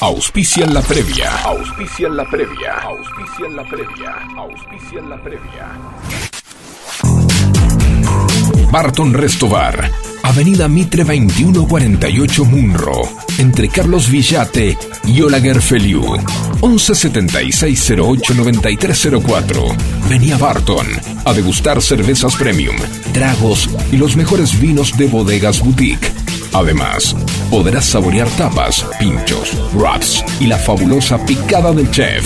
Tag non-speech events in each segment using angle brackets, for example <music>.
Auspician la previa. Auspician la previa. Auspician la previa. Auspician la previa. Barton Restobar. Avenida Mitre 2148 Munro. Entre Carlos Villate y Olaguer Feliu. 1176089304. Venía Barton a degustar cervezas premium, tragos y los mejores vinos de bodegas boutique. Además, podrás saborear tapas, pinchos, wraps y la fabulosa picada del chef.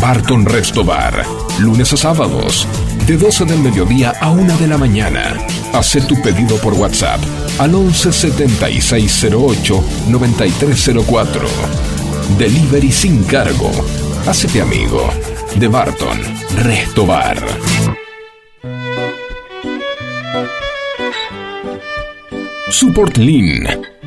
Barton Restobar, lunes a sábados, de 12 del mediodía a 1 de la mañana. Haz tu pedido por WhatsApp al 11 7608 9304. Delivery sin cargo. Hacete amigo de Barton Restobar. Support Lean,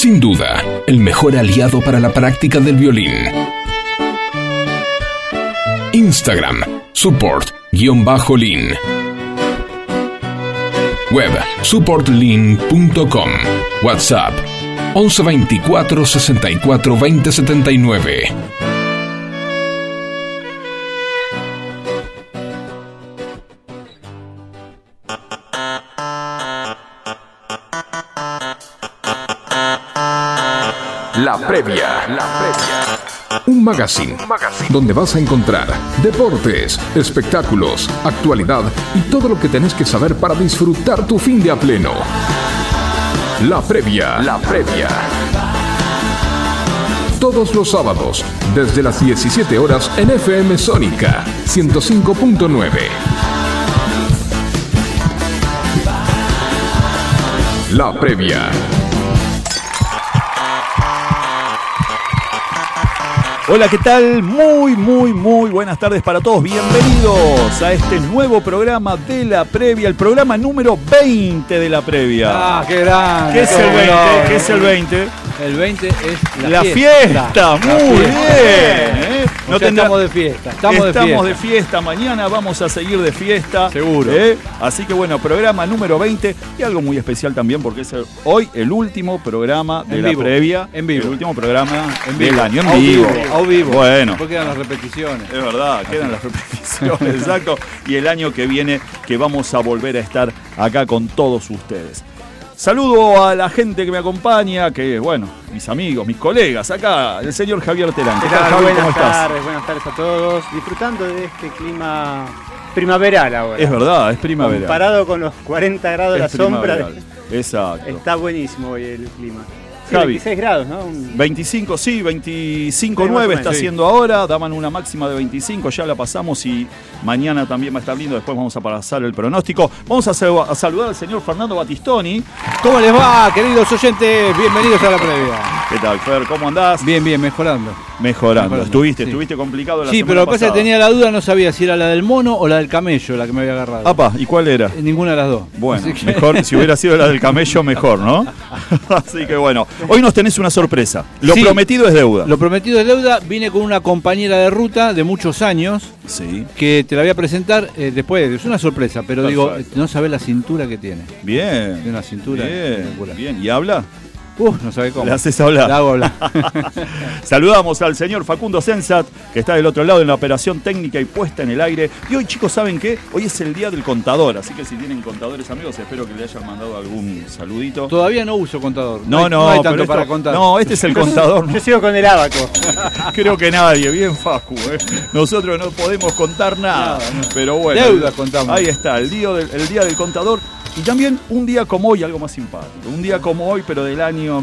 Sin duda, el mejor aliado para la práctica del violín. Instagram, support-lean. Web, supportlean.com. WhatsApp, 1124 64 20 La previa. La previa. Un magazine, donde vas a encontrar deportes, espectáculos, actualidad y todo lo que tenés que saber para disfrutar tu fin de a pleno. La previa. La previa. Todos los sábados, desde las 17 horas en FM Sónica 105.9. La previa. Hola, ¿qué tal? Muy, muy, muy buenas tardes para todos. Bienvenidos a este nuevo programa de la previa, el programa número 20 de la previa. Ah, qué grande. ¿Qué es el 20? ¿Qué es el 20? El 20 es la, La fiesta, muy La bien. fiesta. O sea, tendrá- estamos de fiesta. Estamos, Estamos de fiesta. Mañana vamos a seguir de fiesta. Seguro. ¿eh? Así que bueno, programa número 20 y algo muy especial también porque es el- hoy el último programa de En la vivo. previa. En vivo. El último programa En del vivo. año en vivo. Au vivo. Bueno. Después quedan las repeticiones. Es verdad, quedan las repeticiones, <laughs> exacto. Y el año que viene que vamos a volver a estar acá con todos ustedes. Saludo a la gente que me acompaña, que bueno, mis amigos, mis colegas, acá el señor Javier Terán. ¿Qué ¿Qué tal, tal? Javi? Buenas ¿Cómo estás? tardes, buenas tardes a todos. Disfrutando de este clima primaveral ahora. Es verdad, es primavera. Comparado con los 40 grados de la sombra, primaveral. Exacto. está buenísimo hoy el clima. Sí, Javi. 26 grados, ¿no? Un- 25, sí, 25, Sí, más 9 o menos, está sí. haciendo ahora, daban una máxima de 25, ya la pasamos y mañana también va a estar lindo, después vamos a pasar el pronóstico. Vamos a, sal- a saludar al señor Fernando Batistoni. ¿Cómo les va, queridos oyentes? Bienvenidos a la previa. ¿Qué tal, Fer? ¿Cómo andás? Bien, bien, mejorando. Mejorando. Mejorando, Estuviste, sí. estuviste complicado la Sí, semana pero lo que pasa es que tenía la duda, no sabía si era la del mono o la del camello la que me había agarrado. Apa, ¿y cuál era? Ninguna de las dos. Bueno, que- mejor, si hubiera sido la del <laughs> camello, mejor, ¿no? <laughs> Así que bueno, hoy nos tenés una sorpresa. Lo Sí. prometido es deuda. Lo prometido es deuda. Vine con una compañera de ruta de muchos años Sí, que te la voy a presentar eh, después. Es una sorpresa, pero digo, no sabes la cintura que tiene. bien. Tiene una cintura. Bien, bien. ¿Y habla? Uf, no sabe cómo. Le haces hablar. La hago hablar. <laughs> Saludamos al señor Facundo Sensat, que está del otro lado en la operación técnica y puesta en el aire. Y hoy, chicos, ¿saben qué? Hoy es el día del contador, así que si tienen contadores amigos, espero que le hayan mandado algún saludito. Todavía no uso contador. No, hay- no, hay pero tanto esto- para contar. No, este es el contador. <laughs> Yo sigo con el abaco. <laughs> Creo que nadie, bien Facu. ¿eh? Nosotros no podemos contar nada. Pero bueno. Deuda contamos. Ahí está, el día, del, el día del contador. Y también un día como hoy, algo más simpático. Un día como hoy, pero del año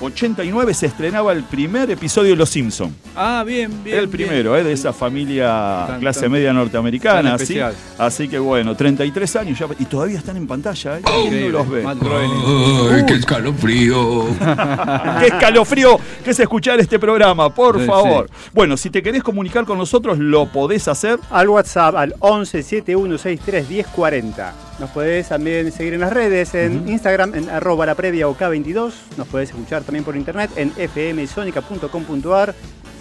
89 se estrenaba el primer episodio de Los Simpsons. Ah, bien, bien. el bien. primero, ¿eh? de esa familia Tan- clase tan- media norteamericana. así, así que bueno, 33 años ya, y todavía están en pantalla. ¿eh? ¿Quién no los ve? ¡Ay, qué escalofrío! <laughs> Qué escalofrío que es escuchar este programa, por Sí, favor. Bueno, si te querés comunicar con nosotros, lo podés hacer. Al WhatsApp al 11 7163 1040. Nos podés también seguir en las redes, en Instagram en arroba la previa OK22. Nos podés escuchar también por internet en fmsonica.com.ar.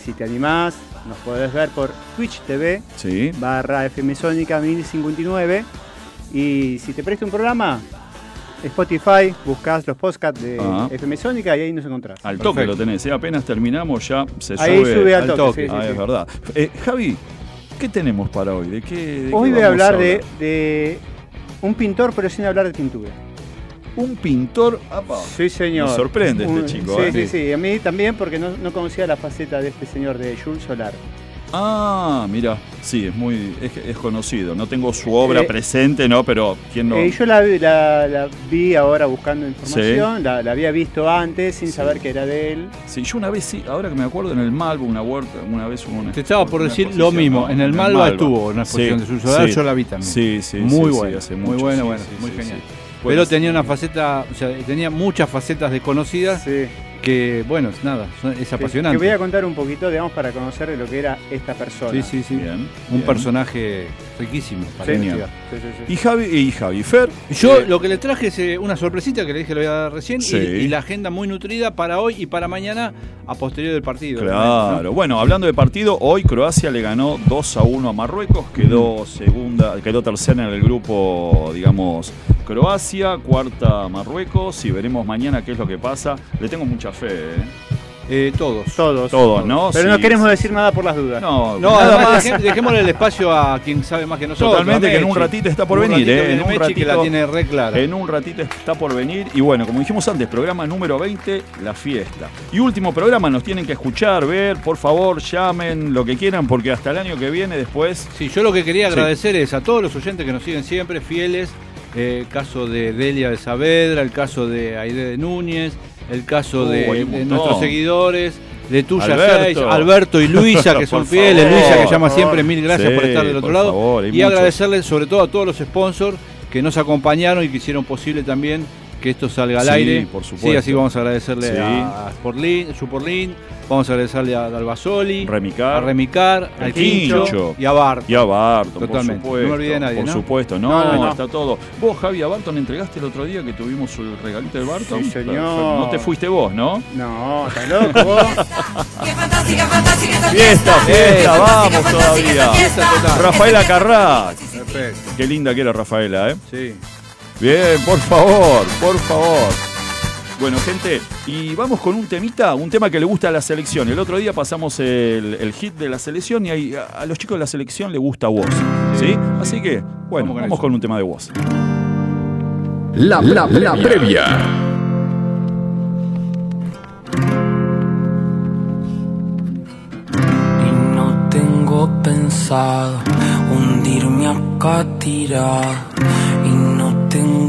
Si te animás, nos podés ver por Twitch TV Sí. barra fmsonica 1059. Y si te presta un programa, Spotify, buscas los podcasts de Ah. FM Sónica y ahí nos encontrás. Al toque Perfecto. lo tenés, ¿eh? apenas terminamos ya se Ahí sube. sube al al toque. toque. sí, sí, Ah, sí. es verdad. Eh, Javi, ¿qué tenemos para hoy? ¿De qué? de Hoy qué voy a hablar de, de un pintor, pero sin hablar de pintura. Un pintor. apa, Sí, señor. Me sorprende este Un- chico, Sí, ¿eh? sí, sí. A mí también porque no, no conocía la faceta de este señor de Jules Solar. Ah, mira, sí, es muy es, es conocido. No tengo su obra Eh, presente, ¿no? Pero quién no. Eh, yo la, vi- la- la vi ahora buscando información, la, la había visto antes sin Sí. saber que era de él. Sí, yo una vez sí, ahora que me acuerdo en el Malvo, una huerta, una vez hubo una. Te estaba por decir lo mismo. ¿no? En el Malva estuvo una exposición de Sul Solar, yo la vi también. Sí, sí, Muy sí, buena, sí, hace muy mucho, buena, sí, buena, sí, muy sí, genial. sí. Pero Bueno, tenía una faceta, o sea, tenía muchas facetas desconocidas Sí. Que, bueno, nada, es apasionante. Que voy a contar un poquito, digamos, para conocer de lo que era esta persona. Sí, sí, sí. Bien, Un bien. personaje riquísimo. para Sí, investigar. sí, sí, sí. Y Javi, y Javi Fer. Yo eh, lo que le traje es eh, una sorpresita que le dije que le voy a dar recién y- Sí. y, la agenda muy nutrida para hoy y para mañana a posterior del partido. Claro, bueno, hablando de partido, hoy Croacia le ganó 2 a 1 a Marruecos, quedó segunda, quedó tercera en el grupo, digamos, Croacia, cuarta Marruecos, y veremos mañana qué es lo que pasa. Le tengo mucha fe, ¿eh? Eh, todos. Todos. Todos, ¿no? Pero Sí, no queremos sí. decir nada por las dudas. No, No, nada además, dejémosle el espacio a quien sabe más que nosotros. Totalmente, que en un ratito está por Un venir, ratito ¿eh? En un Mechi que la ratito- tiene re clara. En un ratito está por venir. Y bueno, como dijimos antes, programa número 20, la fiesta. Y último programa, nos tienen que escuchar, ver, por favor, llamen, lo que quieran, porque hasta el año que viene después. Sí, yo lo que quería Sí. agradecer es a todos los oyentes que nos siguen siempre, fieles. eh, el caso de Delia de Saavedra, el caso de Aide de Núñez, el caso Uh, de, nuestros seguidores, de Tuya Alberto. 6, Alberto y Luisa, <laughs> que son fieles. favor, Luisa que llama siempre, mil gracias Sí, por estar del otro lado. favor, y muchos. agradecerles sobre todo a todos los sponsors que nos acompañaron y que hicieron posible también que esto salga al Sí, aire. por supuesto. Sí, así vamos a agradecerle Sí. a Sportlin, Superlin, vamos a agradecerle a Dalbasoli, Remicar. a Remicar, al Quincho, Quincho. y a Bart. Y a Barton, Totalmente. por supuesto. No me olvidé de nadie, Por ¿no? supuesto, no, No, no, no. está todo. Vos, Javi, a Barton entregaste el otro día que tuvimos el regalito de Barton. Sí, señor. No te fuiste vos, ¿no? No, estás loco vos. Qué fantástica, fantástica esta Fiesta, fiesta, vamos fantástica todavía. fiesta. total. Rafaela Carrá. Perfecto. Qué linda que era Rafaela, ¿eh? Sí. Bien, por favor, por favor. Bueno, gente, y vamos con un temita, un tema que le gusta a la selección. El otro día pasamos el, el hit de la selección y ahí a, a los chicos de la selección le gusta voz. ¿Sí? Así que, bueno, Vamos con vamos eso. con un tema de voz. La, la, la previa. Y no tengo pensado hundirme acá tirado.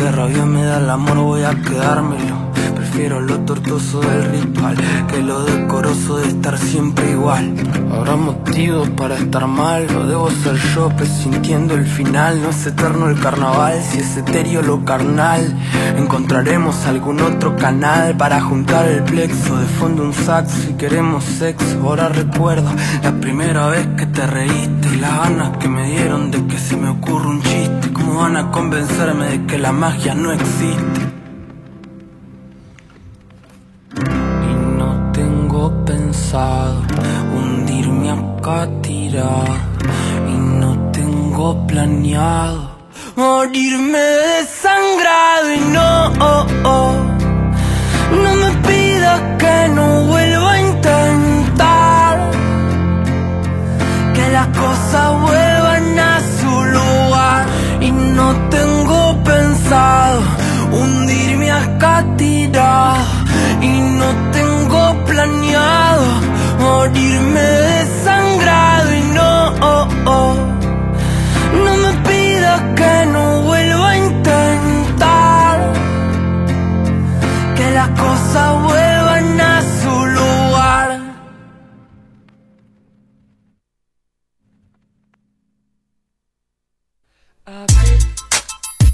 Que rabia me da el amor, voy a quedármelo. Prefiero lo tortuoso del ritual que lo decoroso de estar siempre igual. Habrá motivos para estar mal, lo debo ser yo, presintiendo el final. No es eterno el carnaval, si es etéreo lo carnal. Encontraremos algún otro canal para juntar el plexo. De fondo un sax si queremos sexo. Ahora recuerdo la primera vez que te reíste y las ganas que me dieron de que se me ocurra un chiste. ¿Cómo van a convencerme de que la magia no existe? Y no tengo pensado hundirme acá tirado. Y no tengo planeado morirme desangrado. Y no, oh, oh, no me pidas que no vuelva a intentar. Que las cosas vuelvan a su lugar. Y no tengo hundirme acá tirado. Y no tengo planeado morirme desangrado. Y no, oh, oh, no me pidas que no vuelva a intentar. Que las cosas vuelvan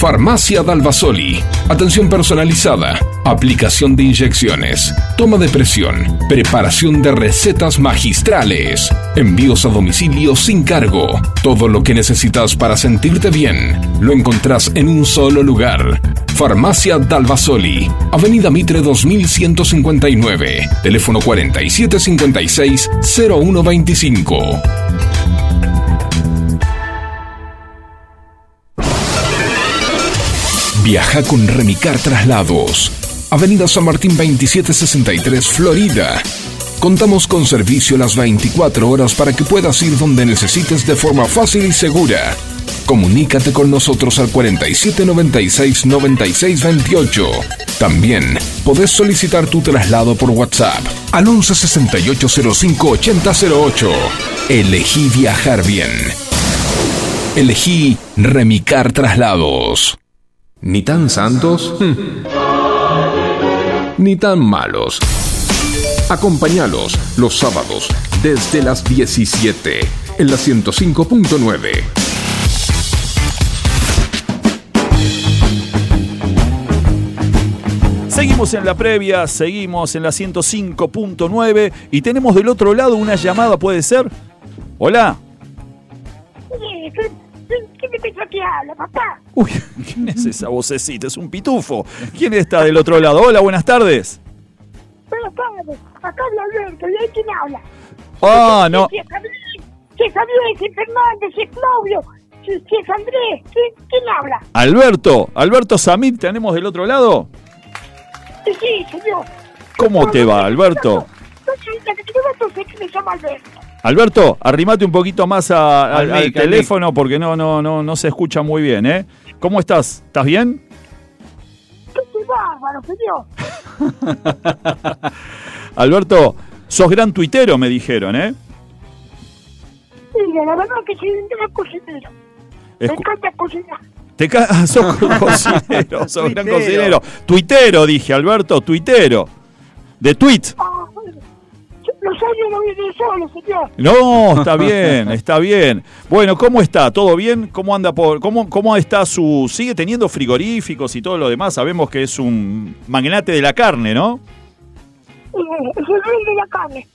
Farmacia Dalvasoli. Atención personalizada. Aplicación de inyecciones. Toma de presión. Preparación de recetas magistrales. Envíos a domicilio sin cargo. Todo lo que necesitas para sentirte bien lo encontrás en un solo lugar. Farmacia Dalvasoli. Avenida Mitre 2159. Teléfono 4756-0125. Viaja con Remicar Traslados. Avenida San Martín 2763, Florida. Contamos con servicio las 24 horas para que puedas ir donde necesites de forma fácil y segura. Comunícate con nosotros al 4796-9628. También podés solicitar tu traslado por WhatsApp al 1168058008. Elegí viajar bien. Elegí Remicar Traslados. Ni tan santos, ni tan malos. Acompáñalos los sábados desde las 17 en la 105.9. Seguimos en la previa, seguimos en la 105.9 y tenemos del otro lado una llamada, ¿puede ser? Hola. Oye, ¿qué, qué me pensó que habla, papá? Uy, ¿quién es esa vocecita? Es un pitufo. ¿Quién está del otro lado? Hola, buenas tardes. Buenas tardes, acá habla Alberto, ¿y ahí quién habla? Ah, no. Si es Javier, si es Javier, si es Fernández, si es Claudio, si, es Andrés, ¿quién, habla? Alberto, Alberto Samit, ¿tenemos del otro lado? Sí, sí, señor. ¿Cómo te va, Alberto? No que que me llama Alberto. Alberto, arrimate un poquito más a- al, Al al mic, al teléfono porque no, no, no, no se escucha muy bien, ¿eh? ¿Cómo estás? ¿Estás bien? ¡Qué bárbaro, señor! <laughs> Alberto, sos gran tuitero, me dijeron, ¿eh? Mira, la verdad que soy un gran cocinero. Me encanta cocinar. Te ca- ah, <laughs> sos <laughs> cocinero, sos gran cocinero. Tuitero, dije, Alberto, tuitero. De tweet. Ah, bueno. Los años no vienen solos, señor. No, está bien, <laughs> está bien. Bueno, ¿cómo está? ¿Todo bien? ¿Cómo anda por cómo cómo está su sigue teniendo frigoríficos y todo lo demás? Sabemos que es un magnate de la carne, ¿no? Eh, es el rey de la carne.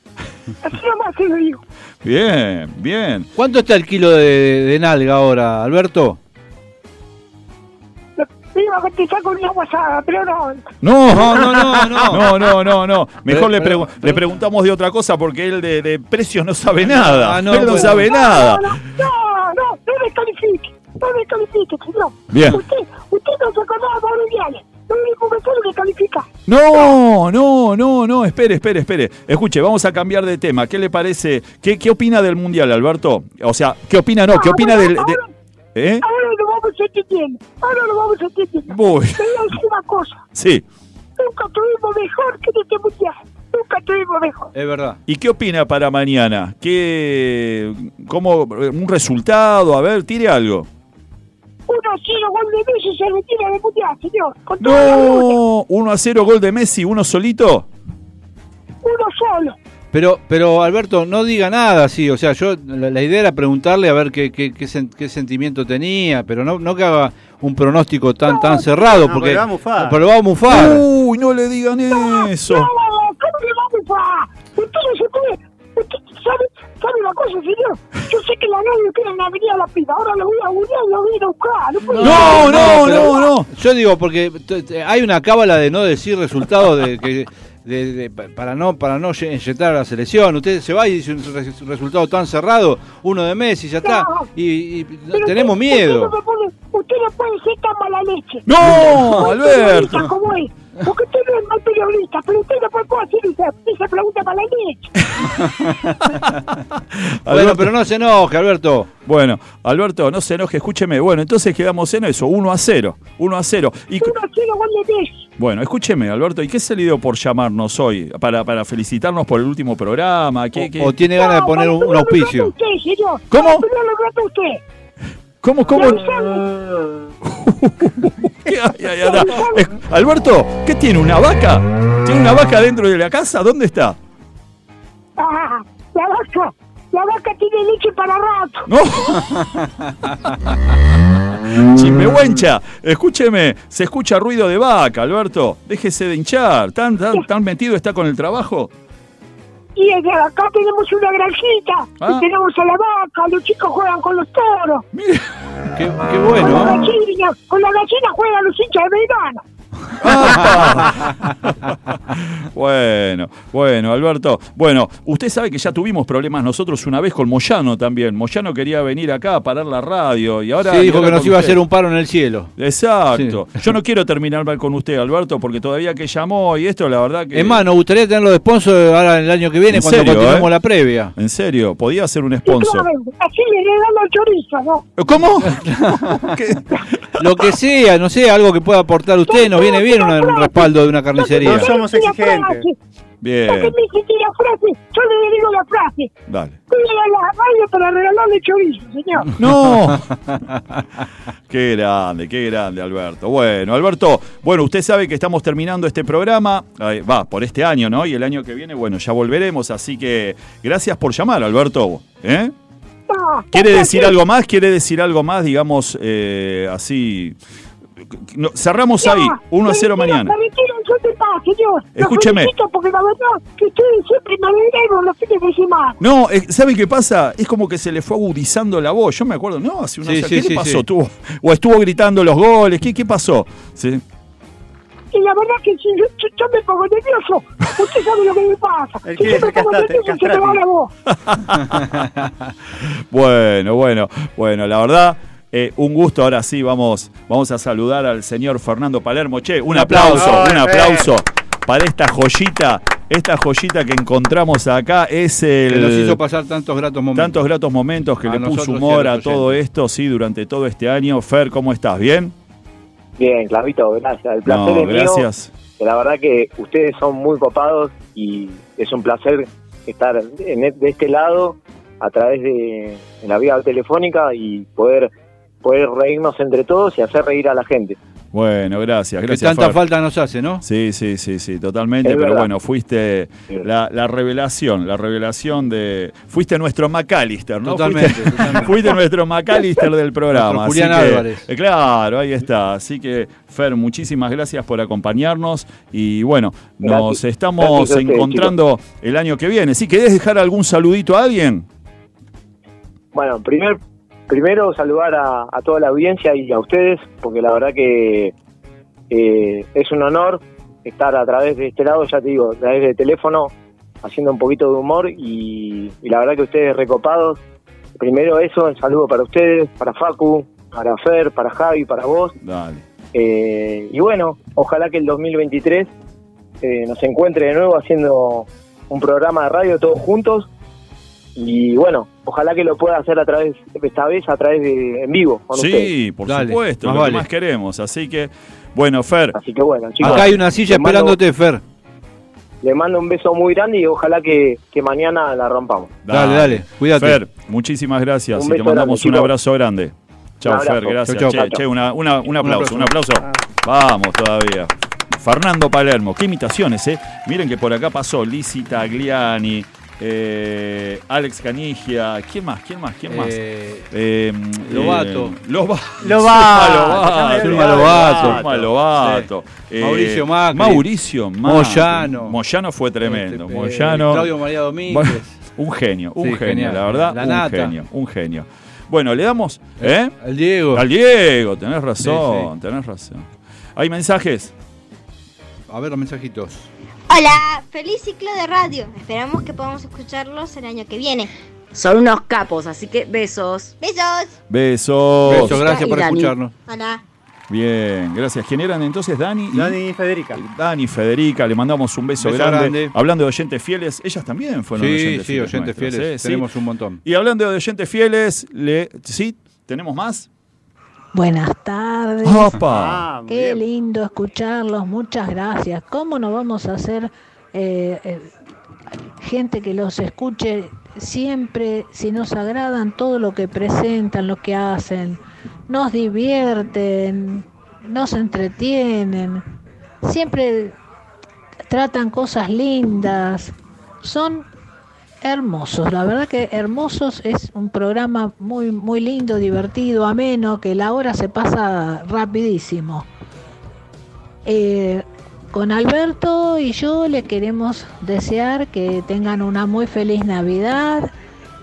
Así nomás se lo digo. Bien, bien. ¿Cuánto está el kilo de, de nalga ahora, Alberto? Me iba a contestar con una guasada, pero no. No, No, no, no, no. No, no, no, no. Mejor Pero- le, pero- pregu- le preguntamos de otra cosa porque él de, de precios no sabe nada. Ah, no, él no sabe nada. No, no, no, no, no me califique, no me califique, señor. Bien. Usted, usted no se acordaba de Aureliano. Lo único que sabe que califica. No, no, no, no. Espere, espere, espere. Escuche, vamos a cambiar de tema. ¿Qué le parece? ¿Qué, qué opina del mundial, Alberto? O sea, ¿qué opina? No, ¿qué opina del. de- ¿Eh? Ahora lo vamos entendiendo, ahora lo vamos entendiendo. Voy. Te voy a decir una cosa, Sí. nunca tuvimos mejor que en este mundial, nunca tuvimos mejor. Es verdad. ¿Y qué opina para mañana? ¿Qué, cómo, un resultado? A ver, tire algo. 1 a 0 gol de Messi se retira del mundial, señor. Con toda la lucha, No, 1 a 0 gol de Messi, uno solito. uno solo. Pero, pero Alberto, no diga nada así. O sea, yo la, la idea era preguntarle a ver qué, qué, qué, sen- qué sentimiento tenía, pero no, no que haga un pronóstico tan, tan cerrado, No, porque lo va a mufar. pero lo va a mufar. Uy, no le digan eso. No, ¿cómo le vamos a...? Usted no se puede... Usted sabe, sabe una cosa, señor. Yo sé que la novia queda en la avenida La Piba. Ahora lo voy a googlear y lo voy a ir a buscar. No, No, no, pero- no, no. Yo digo, porque hay una cábala de no decir resultados de que. De- de- para no para no inyectar a la selección usted se va y dice un res- resultado tan cerrado uno de Messi ya está No. y, y tenemos usted- miedo Usted no, pone- usted no puede ser tan mala leche. No, Alberto. como es. Porque usted no es mal periodista, pero usted no puede hacer esa, esa pregunta para la leche. <laughs> bueno pero no se enoje Alberto Bueno, Alberto, no se enoje, escúcheme. Bueno, entonces quedamos en eso, 1 a 0. 1 a 0. Y, 1 a 0 gol de bueno, escúcheme, Alberto, ¿y qué se le dio por llamarnos hoy? Para, para felicitarnos por el último programa. ¿Qué, qué- o, o tiene ganas de No, poner un, un auspicio Usted, señor. ¿Cómo? Para usted. ¿Cómo, cómo? <laughs> Alberto, ¿qué tiene? ¿Una vaca? ¿Tiene una vaca dentro de la casa? ¿Dónde está? Ah, la vaca. La vaca tiene leche para rato. ¡No! <laughs> Chimbehuencha, escúcheme, se escucha ruido de vaca, Alberto. Déjese de hinchar. ¿Tan, tan, tan metido está con el trabajo? Y desde acá tenemos una granjita. Ah. Y tenemos a la vaca. Los chicos juegan con los toros. Mire. qué, qué Con la bueno gallina. Con la gallina juegan los hinchas de Belgrano. <laughs> Bueno, bueno, Alberto. Bueno, usted sabe que ya tuvimos problemas nosotros una vez con Moyano también. Moyano quería venir acá a parar la radio y ahora. sí dijo que nos iba a hacer un paro en el cielo Exacto. Sí. Yo no quiero terminar mal con usted, Alberto, porque todavía que llamó y esto, la verdad que. es más nos gustaría tenerlo de sponsor ahora el año que viene ¿En cuando serio, continuemos eh? la previa En serio, podía ser un sponsor. claro, así le regalo chorizo, ¿no? ¿Cómo? <laughs> ¿Qué? lo que sea no sé algo que pueda aportar usted nos viene bien una- un respaldo de una carnicería No somos exigentes. Bien, Porque me dice tira frase, yo le digo la frase. dale. Voy a la radio para regalarle chorizo, señor. <laughs> No. <laughs> qué grande, qué grande, Alberto. Bueno, Alberto, bueno, usted sabe que estamos terminando este programa, va, por este año, ¿no? Y el año que viene, bueno, ya volveremos, así que gracias por llamar, Alberto. ¿Eh? No, ¿Quiere decir algo más? ¿Quiere decir algo más, digamos, eh, así? No, cerramos no, ahí, 1 a me 0 retiro, mañana. Escúcheme. porque la verdad que ustedes siempre me los fines de semana. No, ¿sabe qué pasa? Es como que se le fue agudizando la voz. Yo me acuerdo, no, hace una Sí, ¿qué sí, le sí, pasó? sí. Tuvo- o estuvo gritando los goles, ¿qué, qué pasó? Sí. Y la verdad que si yo, yo- yo me pongo nervioso, usted sabe lo que me pasa. <laughs> Él Si yo me pongo nervioso, se me va la voz. <laughs> Bueno, bueno, bueno, la verdad, eh, un gusto. Ahora sí, vamos, vamos a saludar al señor Fernando Palermo. Che, un aplauso, aplauso. un aplauso para esta joyita, esta joyita que encontramos acá. Es que nos hizo el. pasar tantos gratos momentos Tantos gratos momentos que A le puso humor a todo esto, sí, durante todo este año. Fer, ¿cómo estás? ¿Bien? Bien, Clavito, gracias. El placer No, es mío. gracias. La verdad que ustedes son muy copados y es un placer estar en e- de este lado a través de, de la vía telefónica y poder poder reírnos entre todos y hacer reír a la gente. Bueno, gracias, que gracias. tanta Fer. falta nos hace no Sí, sí, sí, sí, totalmente. Es pero verdad. bueno, fuiste la, la revelación, la revelación de. Fuiste nuestro McAllister, ¿no? Totalmente, Fuiste, totalmente. <laughs> fuiste nuestro McAllister del programa. Nuestro Julián así que, Álvarez. eh, claro, ahí está. Así que, Fer, muchísimas gracias por acompañarnos. Y bueno, nos Gracias. estamos Gracias encontrando el año que viene. ¿Sí querés dejar algún saludito a alguien? Bueno, primer, primero saludar a, a toda la audiencia y a ustedes, porque la verdad que Eh, es un honor estar a través de este lado, ya te digo, a través de teléfono, haciendo un poquito de humor y, y la verdad que ustedes recopados. Primero eso, el saludo para ustedes, para Facu, para Fer, para Javi, para vos. Dale. Eh, y bueno, ojalá que el 2023 eh, nos encuentre de nuevo haciendo un programa de radio todos juntos. Y bueno, ojalá que lo pueda hacer a través, esta vez a través de en vivo con ustedes. Sí, por Dale, supuesto, más lo vale. que más queremos. Así que, bueno, Fer, Así que bueno, chicos. Acá hay una silla mando- esperándote, Fer. Le mando un beso muy grande y ojalá que, que mañana la rompamos. Dale, dale, cuídate. Fer, muchísimas gracias Un y te mandamos grande, un abrazo grande. Chao. Fer, gracias. Chau, chau. Che, che, una- una- un aplauso, un aplauso. Ah. Vamos todavía. Fernando Palermo, qué imitaciones, ¿eh? Miren que por acá pasó Lizzy Tagliani, eh, Alex Canigia, ¿quién más? ¿Quién más? ¿Quién más? Eh, Eh, Lobato. eh, Loba- Lobato. Zulma <laughs> Lobato. <laughs> Zulma Lobato. Eh, Mauricio Macri. Mauricio Macri. Moyano. Moyano fue tremendo. este, Moyano. Claudio María Domínguez. Un genio, un Sí, genio, genial. la verdad. La un nata. genio, un genio. Bueno, le damos, ¿eh? El Diego. Al Diego, tenés razón, Sí, tenés razón. ¿Hay mensajes? A ver los mensajitos. Hola, feliz ciclo de radio. Esperamos que podamos escucharlos el año que viene. Son unos capos, así que besos. Besos. Besos. Besos, gracias y por Dani. escucharnos. Hola. Bien, gracias. ¿Quién eran entonces? Dani. y- Dani y Federica. Dani, Federica, le mandamos un beso, Beso grande. grande. Hablando de oyentes fieles, ellas también fueron Sí, oyentes sí, fieles. oyentes nuestras, fieles. ¿eh? Sí. Tenemos un montón. Y hablando de oyentes fieles, le... ¿sí? ¿Tenemos más? Buenas tardes. ¡Opa! Ah, Qué bien. lindo escucharlos, muchas gracias. ¿Cómo no vamos a hacer eh, eh, gente que los escuche siempre, si nos agradan todo lo que presentan, lo que hacen, nos divierten, nos entretienen, siempre tratan cosas lindas, son hermosos, la verdad que Hermosos es un programa muy muy lindo, divertido, ameno, que la hora se pasa rapidísimo. Eh, con Alberto y yo le queremos desear que tengan una muy feliz Navidad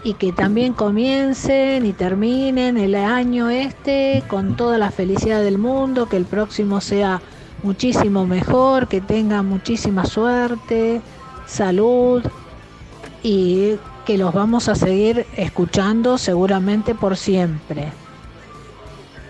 y que también comiencen y terminen el año este con toda la felicidad del mundo, que el próximo sea muchísimo mejor, que tengan muchísima suerte, salud y que los vamos a seguir escuchando seguramente por siempre.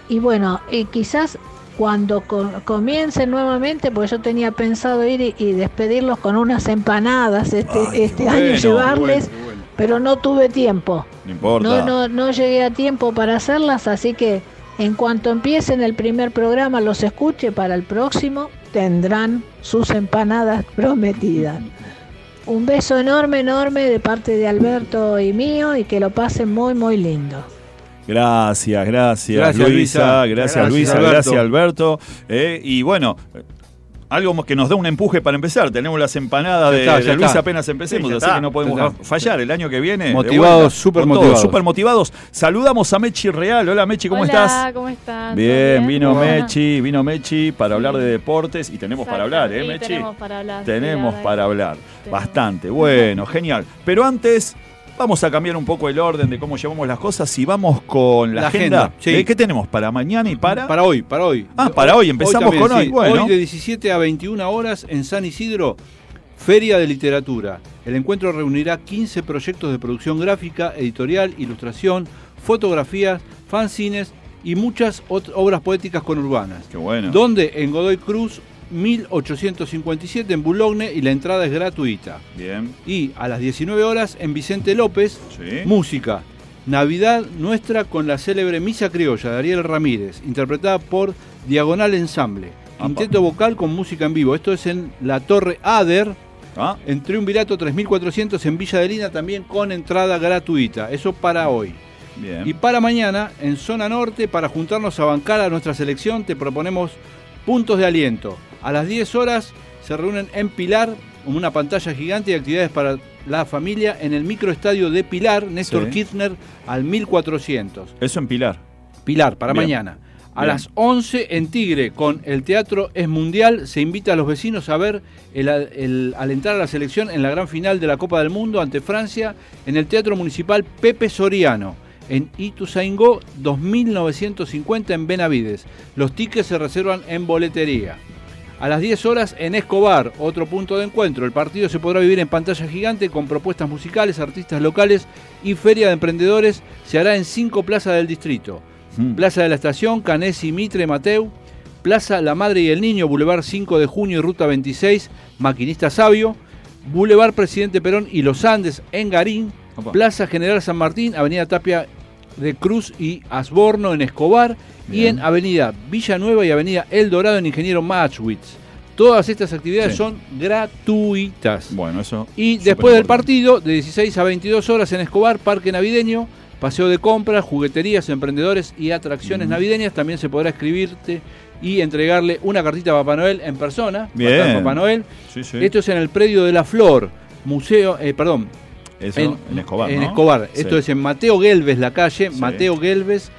Y bueno, y quizás cuando co- comiencen nuevamente, pues yo tenía pensado ir y, y despedirlos con unas empanadas este, Ay, este bueno, año, llevarles, Bueno, bueno. pero no tuve tiempo. No importa. No, no, no llegué a tiempo para hacerlas, así que en cuanto empiecen el primer programa, los escuche para el próximo, tendrán sus empanadas prometidas. Un beso enorme, enorme de parte de Alberto y mío y que lo pasen muy, muy lindo. Gracias, gracias, Gracias, Luisa, Luisa. gracias, Gracias, Luisa, Alberto. gracias Alberto. Eh, y bueno, algo que nos da un empuje para empezar. Tenemos las empanadas de, está. apenas empecemos, Sí, así está. que no podemos fallar el año que viene. Motivados, súper motivados. súper motivados. Saludamos a Mechi Real. Hola Mechi, ¿cómo Hola, estás? ¿cómo están? Bien, ¿Todo vino Bueno. Mechi, vino Mechi para hablar de deportes y tenemos para hablar, ¿eh, sí, Mechi? Tenemos para hablar. Tenemos para hablar. Bastante. Bueno, genial. Pero antes, vamos a cambiar un poco el orden de cómo llevamos las cosas y vamos con la, La agenda. agenda, sí. ¿Eh? ¿Qué tenemos para mañana y para? Para hoy, para hoy. Ah, para hoy, empezamos con hoy, bueno. Hoy de 17 a 21 horas en San Isidro, Feria de Literatura. El encuentro reunirá 15 proyectos de producción gráfica, editorial, ilustración, fotografías, fanzines y muchas obras poéticas conurbanas. Qué bueno. Donde en Godoy Cruz 1857 en Boulogne y la entrada es gratuita. Bien. Y a las 19 horas en Vicente López, Sí. música. Navidad nuestra con la célebre Misa Criolla de Ariel Ramírez, interpretada por Diagonal Ensamble. Quinteto vocal con música en vivo. Esto es en la Torre Ader, Ah, en Triunvirato 3400 en Villa de Lina, también con entrada gratuita. Eso para hoy. bien. Y para mañana, en Zona Norte, para juntarnos a bancar a nuestra selección, te proponemos puntos de aliento. A las 10 horas se reúnen en Pilar, con una pantalla gigante y actividades para la familia en el microestadio de Pilar, Néstor Sí. Kirchner, al 1400. Eso en Pilar. Pilar, para Bien. mañana. A Bien. las 11 en Tigre, con el Teatro Es Mundial, se invita a los vecinos a ver el, el- al entrar a la selección en la gran final de la Copa del Mundo ante Francia en el Teatro Municipal Pepe Soriano. En Ituzaingó 2950 en Benavides. Los tickets se reservan en boletería. A las 10 horas en Escobar, otro punto de encuentro. El partido se podrá vivir en pantalla gigante con propuestas musicales, artistas locales y feria de emprendedores. Se hará en cinco plazas del distrito. Mm. Plaza de la Estación, Canesi, Mitre, Mateu. Plaza La Madre y el Niño, Boulevard 5 de Junio y Ruta 26, Maquinista Sabio. Boulevard Presidente Perón y Los Andes en Garín. Opa. Plaza General San Martín, Avenida Tapia de Cruz y Asborno en Escobar. Y en Avenida Villanueva y Avenida El Dorado en Ingeniero Matchwitz. Todas estas actividades Sí. son gratuitas. Bueno, eso. Y después del partido, de 16 a 22 horas en Escobar, Parque Navideño, paseo de compras, jugueterías, emprendedores y atracciones navideñas. También se podrá escribirte y entregarle una cartita a Papá Noel en persona. Bien. Papá Noel. Sí, sí. Esto es en el predio de la Flor, museo, eh, perdón. Eso, en Escobar, En ¿no? Escobar. Sí. Esto es en Mateo Gelbes, la calle, Sí. Mateo Gelbes,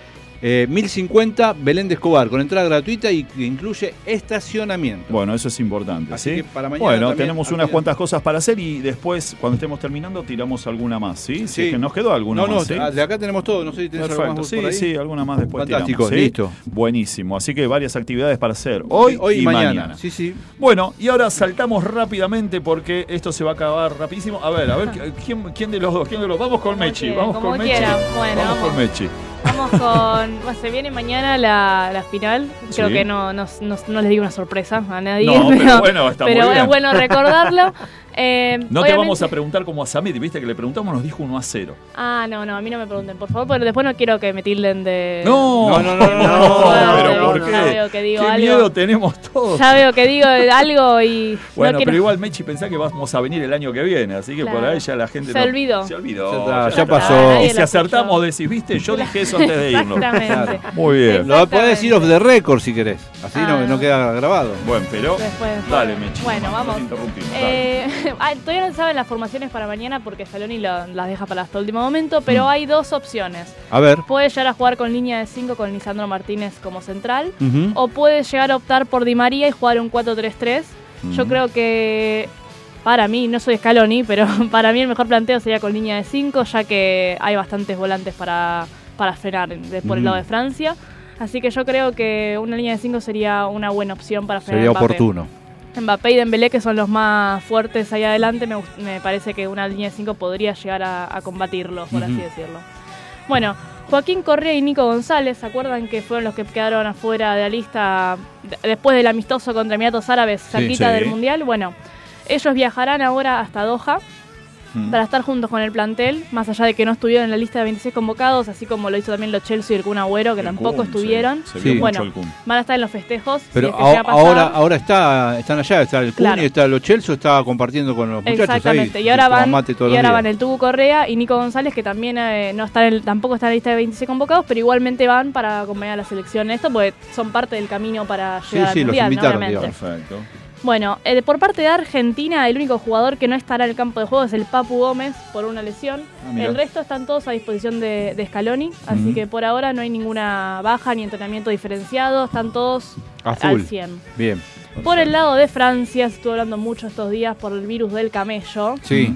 eh, 1050, Belén de Escobar, con entrada gratuita y que incluye estacionamiento. Bueno, eso es importante. Así ¿sí? que para mañana bueno, tenemos unas cuantas cosas para hacer y después, cuando estemos terminando, tiramos alguna más, ¿sí? Si Sí. es que nos quedó alguna No, no, más, ¿sí? de acá tenemos todo. No sé si tenés algo Perfecto, más sí, por ahí. sí, alguna más después Fantástico, tiramos, ¿sí? listo. Buenísimo, así que varias actividades para hacer hoy, Hoy y mañana. mañana. Sí, sí. Bueno, y ahora saltamos rápidamente porque esto se va a acabar rapidísimo. A ver, a ver, ¿quién, quién de los dos? ¿Quién de los? Vamos con Mechi, vamos con Mechi. quieran. Bueno, vamos, vamos. con Mechi. Vamos con. <laughs> bueno, se viene mañana la, la final. Creo Sí. que no, no, no- no les digo una sorpresa a nadie. No, pero <laughs> bueno, está muy pero bien. es bueno recordarlo. <laughs> Eh, No te vamos a preguntar como a Samit, viste que le preguntamos, nos dijo 1 a 0. Ah, no, no, a mí no me pregunten, por favor, porque después no quiero que me tilden de. No, no, no, no, no, pero no, ¿por qué? ya veo que digo ¿Qué algo. miedo tenemos todos? Ya veo que digo algo y. Bueno, no quiero- pero igual Mechi pensá que vamos a venir el año que viene, así que por Claro. ahí ya la gente Se no- olvidó. Se olvidó. Ya está, ya ya está. pasó. Y si acertamos decís, viste, yo dije eso antes de irnos. Exactamente. <laughs> Muy bien. Lo puedes decir off the record si querés. Así no, Ah. no queda grabado. Bueno, pero Después, dale. Mechi. Bueno, vamos. interrumpimos, dale. Eh, <laughs> ah, todavía no saben las formaciones para mañana porque Scaloni lo- las deja para hasta último momento, pero Mm. hay dos opciones. A ver. Puede llegar a jugar con línea de 5 con Lisandro Martínez como central, o puede llegar a optar por Di María y jugar un 4-3-3. Yo creo que para mí, no soy Scaloni, pero <laughs> para mí el mejor planteo sería con línea de 5, ya que hay bastantes volantes para, para frenar de- por el lado de Francia. Así que yo creo que una línea de 5 sería una buena opción para frenar Sería oportuno. Mbappé y Dembélé, que son los más fuertes ahí adelante, me, me parece que una línea de 5 podría llegar a, a combatirlos, por así decirlo. Bueno, Joaquín Correa y Nico González, ¿se acuerdan que fueron los que quedaron afuera de la lista de- después del amistoso contra Emiratos Árabes, cerquita Sí. del Mundial? Bueno, ellos viajarán ahora hasta Doha Mm. para estar juntos con el plantel, más allá de que no estuvieron en la lista de 26 convocados, así como lo hizo también los Chelsea y el Kun Agüero, que El tampoco Kun, sí. estuvieron. Se vio Sí. mucho Bueno, el Kun. van a estar en los festejos. si Pero es que llega a a- pasar. ahora, ahora está, están allá, está el Kun Claro. y está los Chelsea, está compartiendo con los muchachos Exactamente, ahí. y ahora van, y los ahora días. van el Tubu Correa y Nico González, que también eh, no están en- tampoco está en la lista de 26 convocados, pero igualmente van para acompañar a la selección en esto, porque son parte del camino para llegar sí, al los Mundial, ¿no? invitaron, obviamente. digamos. Perfecto. Bueno, eh, por parte de Argentina, el único jugador que no estará en el campo de juego es el Papu Gómez por una lesión. Ah, el resto están todos a disposición de, de Scaloni, así que por ahora no hay ninguna baja ni entrenamiento diferenciado, están todos A full. al 100. Bien. Por el lado de Francia, se estuvo hablando mucho estos días por el virus del camello Sí.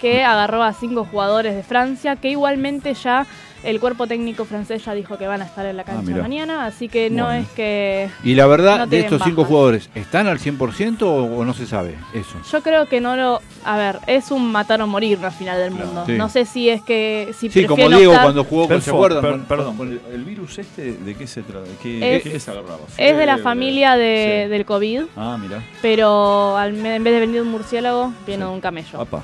que agarró a cinco jugadores de Francia, que igualmente ya el cuerpo técnico francés ya dijo que van a estar en la cancha Ah, mira. mañana, así que no Bueno. es que... Y la verdad, no de estos cinco bajas. jugadores, ¿están al 100% o, o no se sabe eso? Yo creo que no lo... A ver, es un matar o morir al final del mundo. Sí. No sé si es que... Si Sí, como Diego optar- cuando jugó con, ¿se acuerdan? per- perdón, con- el, el virus este, ¿de qué se trata? ¿De qué, Es- qué agarraba? Es de la familia de- Sí. del COVID, Ah, mira. pero al- en vez de venir de un murciélago, viene de un camello. Apa.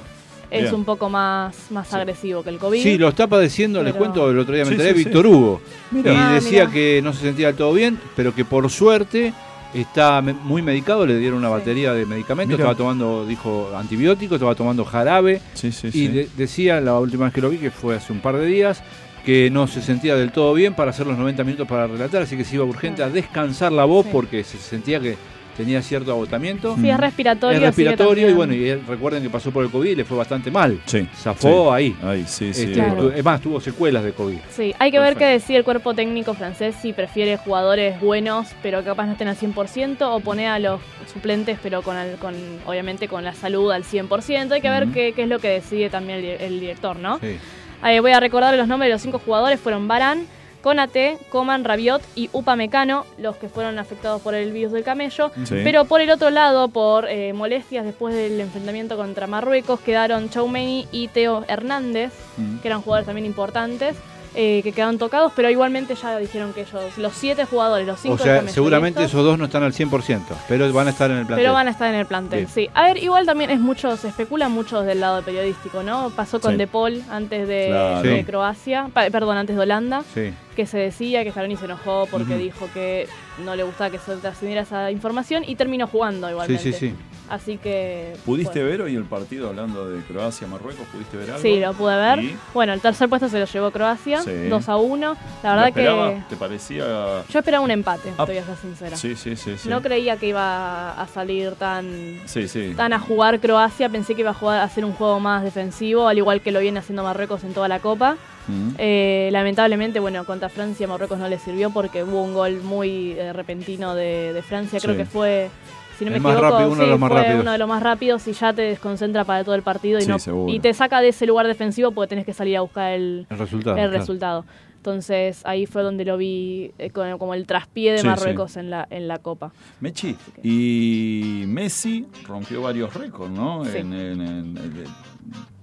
Es Bien. un poco más, más agresivo que el COVID. Sí, lo está padeciendo, les cuento, el otro día me Sí, enteré, sí, sí. Víctor Hugo. Mira. Y Ah, decía que no se sentía del todo bien, pero que por suerte está muy medicado, le dieron una Sí. batería de medicamentos, Mira. estaba tomando, dijo, antibióticos, estaba tomando jarabe. Sí, sí, Y sí. de- decía, la última vez que lo vi, que fue hace un par de días, que no se sentía del todo bien para hacer los 90 minutos para relatar, así que se iba urgente a descansar la voz Sí. porque se sentía que tenía cierto agotamiento. Sí, es respiratorio. Es respiratorio y bueno, y él- recuerden que pasó por el COVID y le fue bastante mal. Sí. Zafó Sí. ahí. Ahí, sí, sí. Este, es Claro. más, tuvo secuelas de COVID. Sí, hay que ver qué decide el cuerpo técnico francés si prefiere jugadores buenos pero capaz no estén al 100% o poner a los suplentes pero con, el- con obviamente con la salud al 100%. Hay que ver qué, qué es lo que decide también el, di- el director, ¿no? Sí. Eh, voy a recordar los nombres de los cinco jugadores. Fueron Barán, Conate, Coman, Rabiot y Upamecano, los que fueron afectados por el virus del camello. Sí. Pero por el otro lado, por eh, molestias después del enfrentamiento contra Marruecos, quedaron Choumeni y Teo Hernández, Mm. que eran jugadores también importantes. Eh, que quedaron tocados, pero igualmente ya dijeron que ellos, los siete jugadores, los cinco O sea, seguramente esos dos no están al 100%, pero van a estar en el plantel. pero van a estar en el plantel, Bien. sí. A ver, igual también es mucho, se especula mucho del lado periodístico, ¿no? Pasó con Sí. De Paul antes de, Claro. de Sí. Croacia, pa- perdón, antes de Holanda, Sí. que se decía que Scaloni se enojó porque dijo que no le gustaba que se trascendiera esa información y terminó jugando igualmente. sí, sí. Así que... ¿Pudiste bueno. ver hoy el partido hablando de Croacia-Marruecos? ¿Pudiste ver algo? Sí, lo pude ver. ¿Y? Bueno, el tercer puesto se lo llevó Croacia, Sí. 2 a 1. La ¿Lo verdad esperaba? que ¿Te parecía...? yo esperaba un empate, Ah, te voy a ser sincera. Sí, sí, sí. sí. No creía que iba a salir tan Sí, sí. tan a jugar Croacia, pensé que iba a jugar a hacer un juego más defensivo, al igual que lo viene haciendo Marruecos en toda la Copa. Mm. Eh, lamentablemente, bueno, contra Francia Marruecos no le sirvió porque hubo un gol muy eh, repentino de, de Francia, creo que fue, si no me más equivoco, rápido, uno de sí, los más fue rápidos. uno de los más rápidos y ya te desconcentra para todo el partido y, Sí, no, y te saca de ese lugar defensivo porque tenés que salir a buscar el, El resultado, el claro. resultado. Entonces ahí fue donde lo vi eh, como el traspié de Sí, Marruecos en la en la Copa. Mechi, y Messi rompió varios récords, ¿no? En-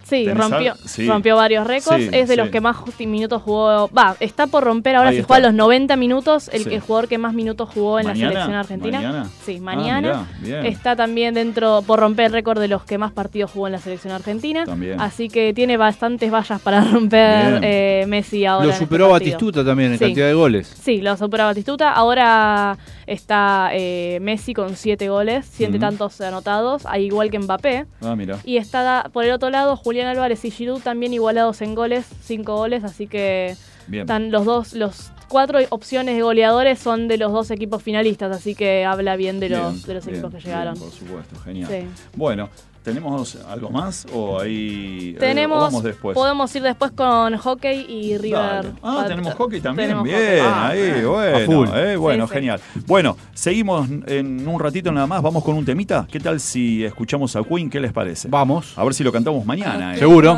Sí, ¿Tenés rompió, sí. rompió varios récords. Sí, es de los que más minutos jugó. Va, está por romper ahora Ahí si está. juega los 90 minutos. El, jugador que más minutos jugó en ¿Mañana? la selección argentina. ¿Mañana? Sí, Ah, mañana. mirá, está también dentro por romper el récord de los que más partidos jugó en la selección argentina. También. Así que tiene bastantes vallas para <laughs> romper eh, Messi ahora. Lo este superó. Batistuta también en cantidad de goles. Sí, lo superó Batistuta. Ahora está eh, Messi con 7 goles, 7 Ujú. tantos anotados, al igual que Mbappé. Ah, mira. Y está por el otro lado Julián Álvarez y Giroud también igualados en goles, 5 goles, así que Bien. están los dos, los cuatro opciones de goleadores son de los dos equipos finalistas, así que habla bien de los, Bien, de los bien, equipos que bien, llegaron. por supuesto, genial. Sí. Bueno, ¿tenemos algo más o ahí eh, Tenemos, o vamos después? podemos ir después con hockey y River. Dale. Ah, tenemos hockey también. tenemos Bien, hockey. ahí, bueno, a full. eh, bueno, Sí, sí. genial. Bueno, seguimos en un ratito nada más. Vamos con un temita. ¿Qué tal si escuchamos a Queen? ¿Qué les parece? Vamos. A ver si lo cantamos mañana. eh. Seguro.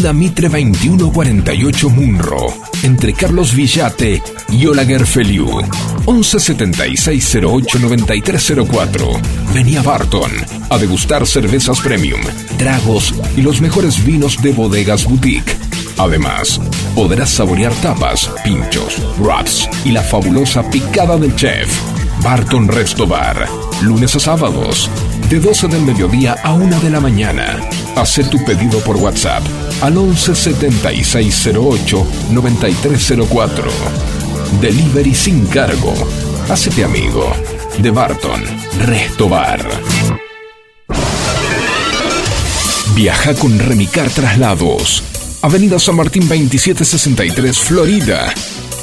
Avenida Mitre 2148 Munro, entre Carlos Villate y Olaguer Feliu. 1176089304. Vení a Barton a degustar cervezas premium, tragos y los mejores vinos de bodegas boutique. Además, podrás saborear tapas, pinchos, wraps y la fabulosa picada del chef. Barton Resto Bar, lunes a sábados, de 12 del mediodía a 1 de la mañana. Haz tu pedido por WhatsApp al 11 7608 9304. Delivery sin cargo. Hacete amigo de Barton Resto Bar. Viaja con Remicar Traslados. Avenida San Martín 2763, Florida.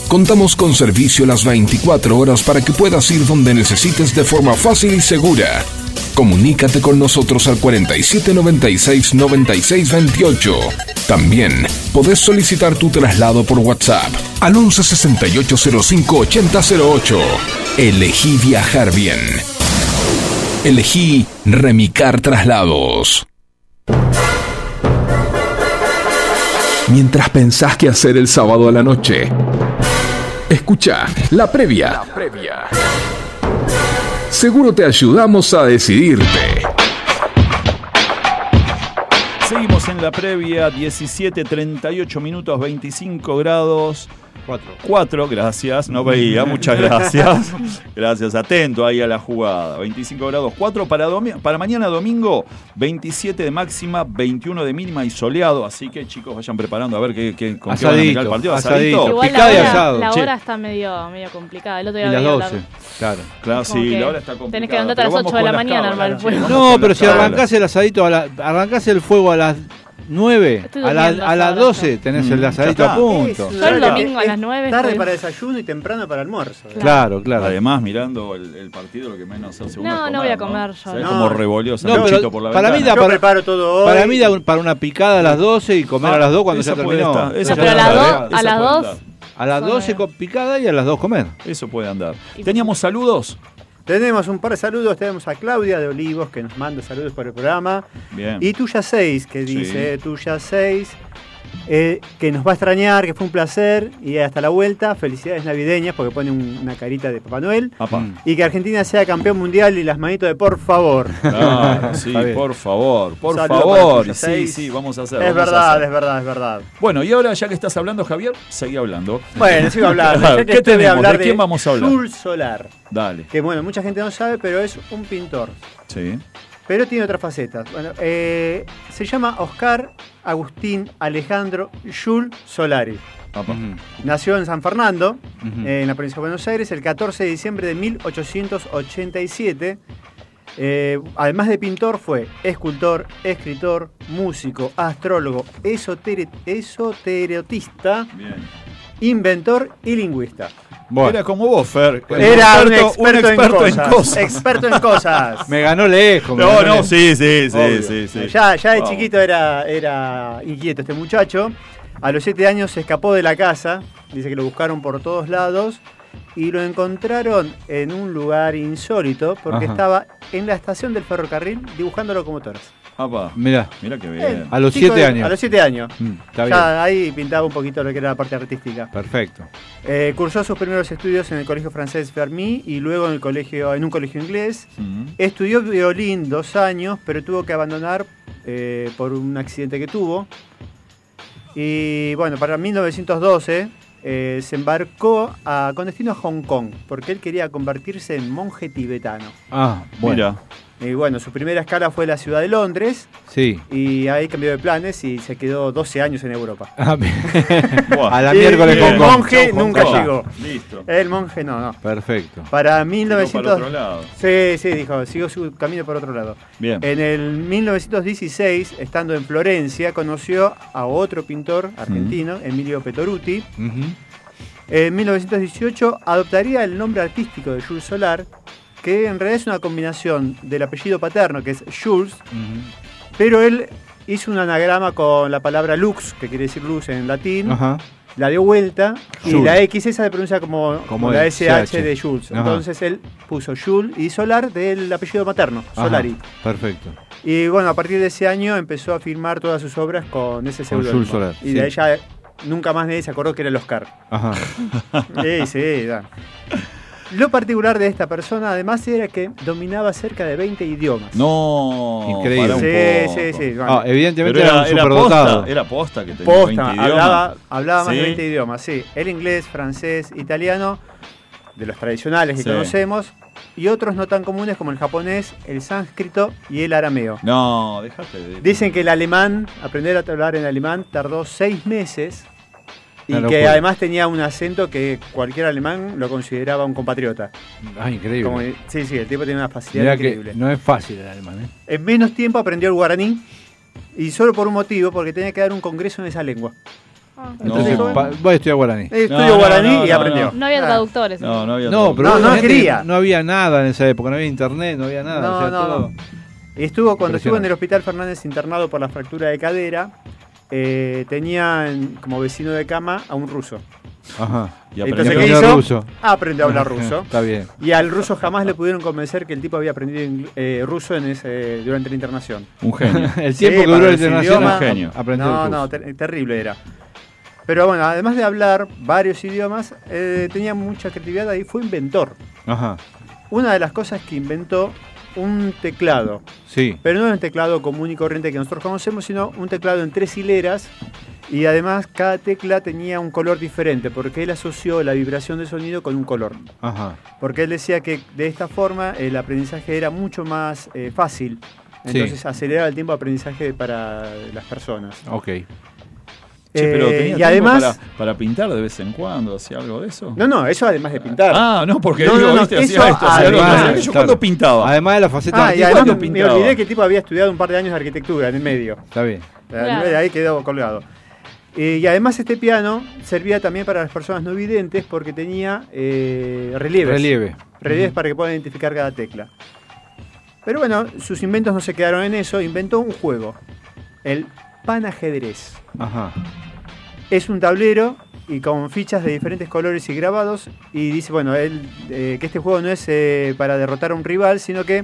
Contamos con servicio las 24 horas para que puedas ir donde necesites de forma fácil y segura. Comunícate con nosotros al 4796-9628. También podés solicitar tu traslado por WhatsApp al 1168058008. Elegí viajar bien. Elegí Remicar Traslados. Mientras pensás qué hacer el sábado a la noche, escucha la previa. Seguro te ayudamos a decidirte. Seguimos en la previa, 17, 38 minutos, 25 grados. 4. 4, gracias. No veía, <laughs> muchas gracias. Gracias, atento ahí a la jugada. 25 grados 4 para, domi- para mañana domingo, 27 de máxima, 21 de mínima y soleado. Así que chicos, vayan preparando a ver qué, qué, con qué van a mirar el partido. Asadito, Igual y la hora, asado. la hora está medio, medio complicada. El otro Y día las veía 12, la- claro. Claro, sí, la hora está complicada. tenés que levantarte a las vamos 8 de la las mañana, cábalas, armar el che, fuego. vamos No, pero las si arrancás el asadito, a la, arrancás el fuego a las 9, Estoy a, la- a las ahora, 12 tenés Mm, el está. a punto. Yo el domingo a las es 9 Tarde estoy- para desayuno y temprano para almuerzo. Claro, claro. Además, mirando el, el partido, lo que menos hace uno No, es no voy a comer yo, ¿Sabés no. cómo revolvió No, pero por la para mí ventana? da Yo para, preparo todo hoy. para mí da un- para una picada a las 12 y comer a las 2 cuando puede terminó. esa No, pero a las ¿eh? a las puede dos- andar. A las 12 con picada y a las 2 comer. Eso puede andar. ¿Teníamos saludos? Tenemos un par de saludos. Tenemos a Claudia de Olivos que nos manda saludos por el programa. Bien. Y Tuya 6 que Sí. dice, Tuya 6, eh, que nos va a extrañar, que fue un placer y hasta la vuelta. Felicidades navideñas porque pone un- una carita de Papá Noel. Apa. Y que Argentina sea campeón mundial y las manitos de por favor. Claro, <laughs> sí, Está bien. por favor, por Saludo favor. Sí, seis. sí, vamos a hacer. Es vamos a verdad, hacer. es verdad, es verdad. Bueno, y ahora ya que estás hablando, Javier, seguí hablando. Bueno, sigo hablando. <laughs> Ya que ¿Qué estoy, voy a tenemos? hablar ¿De quién vamos a hablar? Jules Solar. Dale. Que bueno, mucha gente no sabe, pero es un pintor. Sí. Pero tiene otras facetas. Bueno, eh, se llama Oscar Agustín Alejandro Jules Solari. Nació en San Fernando, eh, en la provincia de Buenos Aires, el 14 de diciembre de 1887. Eh, además de pintor, fue escultor, escritor, músico, astrólogo, esotere- esoterotista, Bien. inventor y lingüista. Bueno, Era como vos, Fer. Era un experto- experto, experto en, cosas, Experto en cosas. <laughs> me ganó lejos. No, ganó no, lejos. sí, sí, sí, sí, sí. Ya, ya de Vamos. chiquito era, era inquieto este muchacho. A los siete años se escapó de la casa. Dice que lo buscaron por todos lados. Y lo encontraron en un lugar insólito porque Ajá. estaba en la estación del ferrocarril dibujando locomotoras. Apa. Mirá, Mira qué Eh, bien. a los chico 7 de- años. A los siete años. Mm, está ya bien. ahí pintaba un poquito lo que era la parte artística. Perfecto. Eh, cursó sus primeros estudios en el colegio francés Fermi y luego en, el colegio, en un colegio inglés. Mm. Estudió violín dos años, pero tuvo que abandonar eh, por un accidente que tuvo. Y bueno, para 1912 eh, se embarcó a- con destino a Hong Kong, porque él quería convertirse en monje tibetano. Ah, bueno. Mira. Y bueno, su primera escala fue la ciudad de Londres, Sí. y ahí cambió de planes y se quedó 12 años en Europa. <laughs> Ah, a la miércoles con el monje nunca Kong. llegó. Listo. El monje no, no. Perfecto. Para Tiró 1900... para otro lado. Sí, sí, dijo, siguió su camino por otro lado. Bien. En el 1916, estando en Florencia, conoció a otro pintor argentino, Emilio Petoruti. Ujú. En 1918 adoptaría el nombre artístico de Jules Solar, que en realidad es una combinación del apellido paterno, que es Jules, pero él hizo un anagrama con la palabra lux, que quiere decir luz en latín, Ajá. la dio vuelta y la X esa se pronuncia como, como la SH CH. de Jules. Ajá. Entonces él puso Jules y Solar del apellido materno, Ajá. Solari. Perfecto. Y bueno, a partir de ese año empezó a firmar todas sus obras con ese Con seudónimo. Jules Y sí. de ya nunca más nadie se acordó que era el Oscar. Ajá. Sí, sí, da. <laughs> Lo particular de esta persona, además, era que dominaba cerca de 20 idiomas. No. Increíble. Sí, sí, sí. bueno. Ah, evidentemente Pero era, era, un superdotado. posta, era posta que tenía Posta, 20 hablaba, idiomas. hablaba más Sí. de 20 idiomas, sí. El inglés, francés, italiano, de los tradicionales que Sí. conocemos, y otros no tan comunes como el japonés, el sánscrito y el arameo. No, dejate de. Dicen que el alemán, aprender a hablar en alemán, tardó seis meses y que además tenía un acento que cualquier alemán lo consideraba un compatriota. Ah, increíble. Como- sí, sí, el tipo tiene una facilidad Mirá que increíble. no es fácil el alemán, ¿eh? En menos tiempo aprendió el guaraní y solo por un motivo, porque tenía que dar un congreso en esa lengua. Entonces, No. pa- voy a estudiar guaraní. Estudió guaraní y aprendió. No había Ah. traductores. No, no había. No, pero No, quería. No había nada en esa época, no había internet, no había nada. No, o sea, no, todo- no. Y estuvo cuando estuvo en el Hospital Fernández internado por la fractura de cadera, eh, tenía en- como vecino de cama a un ruso. Ajá. Y Entonces, aprendió ¿qué a hablar hizo? ruso. Aprendió a hablar <laughs> ruso. Está bien. Y al ruso jamás le pudieron convencer que el tipo había aprendido eh, ruso en ese, durante la internación. Un genio. <laughs> El Sí, tiempo que para duró la internación idioma- Un genio. aprendió No, no, ter- terrible era. Pero bueno, además de hablar varios idiomas, eh, tenía mucha creatividad y fue inventor. Ajá. Una de las cosas que inventó un teclado, Sí. pero no un teclado común y corriente que nosotros conocemos, sino un teclado en tres hileras y además cada tecla tenía un color diferente, porque él asoció la vibración del sonido con un color. Ajá. Porque él decía que de esta forma el aprendizaje era mucho más eh, fácil. Sí. Entonces aceleraba el tiempo de aprendizaje para las personas. Ok. Che, pero Eh, tenía y además, para, para pintar de vez en cuando, hacía algo de eso. no, no, eso además de pintar. Ah, no, porque No, digo, no, no, viste, eso hacía esto, hacía además, cuando pintaba. Además de la faceta Ah, y además me, me olvidé que el tipo había estudiado un par de años de arquitectura en el medio. Está bien. De ahí quedó colgado. Eh, y además este piano servía también para las personas no videntes porque tenía eh, relieves. Relieve. Relieves para que puedan identificar cada tecla. Pero bueno, sus inventos no se quedaron en eso. Inventó un juego, el panajedrez. Ajá. Es un tablero y con fichas de diferentes colores y grabados. Y dice, bueno, él, eh, que este juego no es eh, para derrotar a un rival, sino que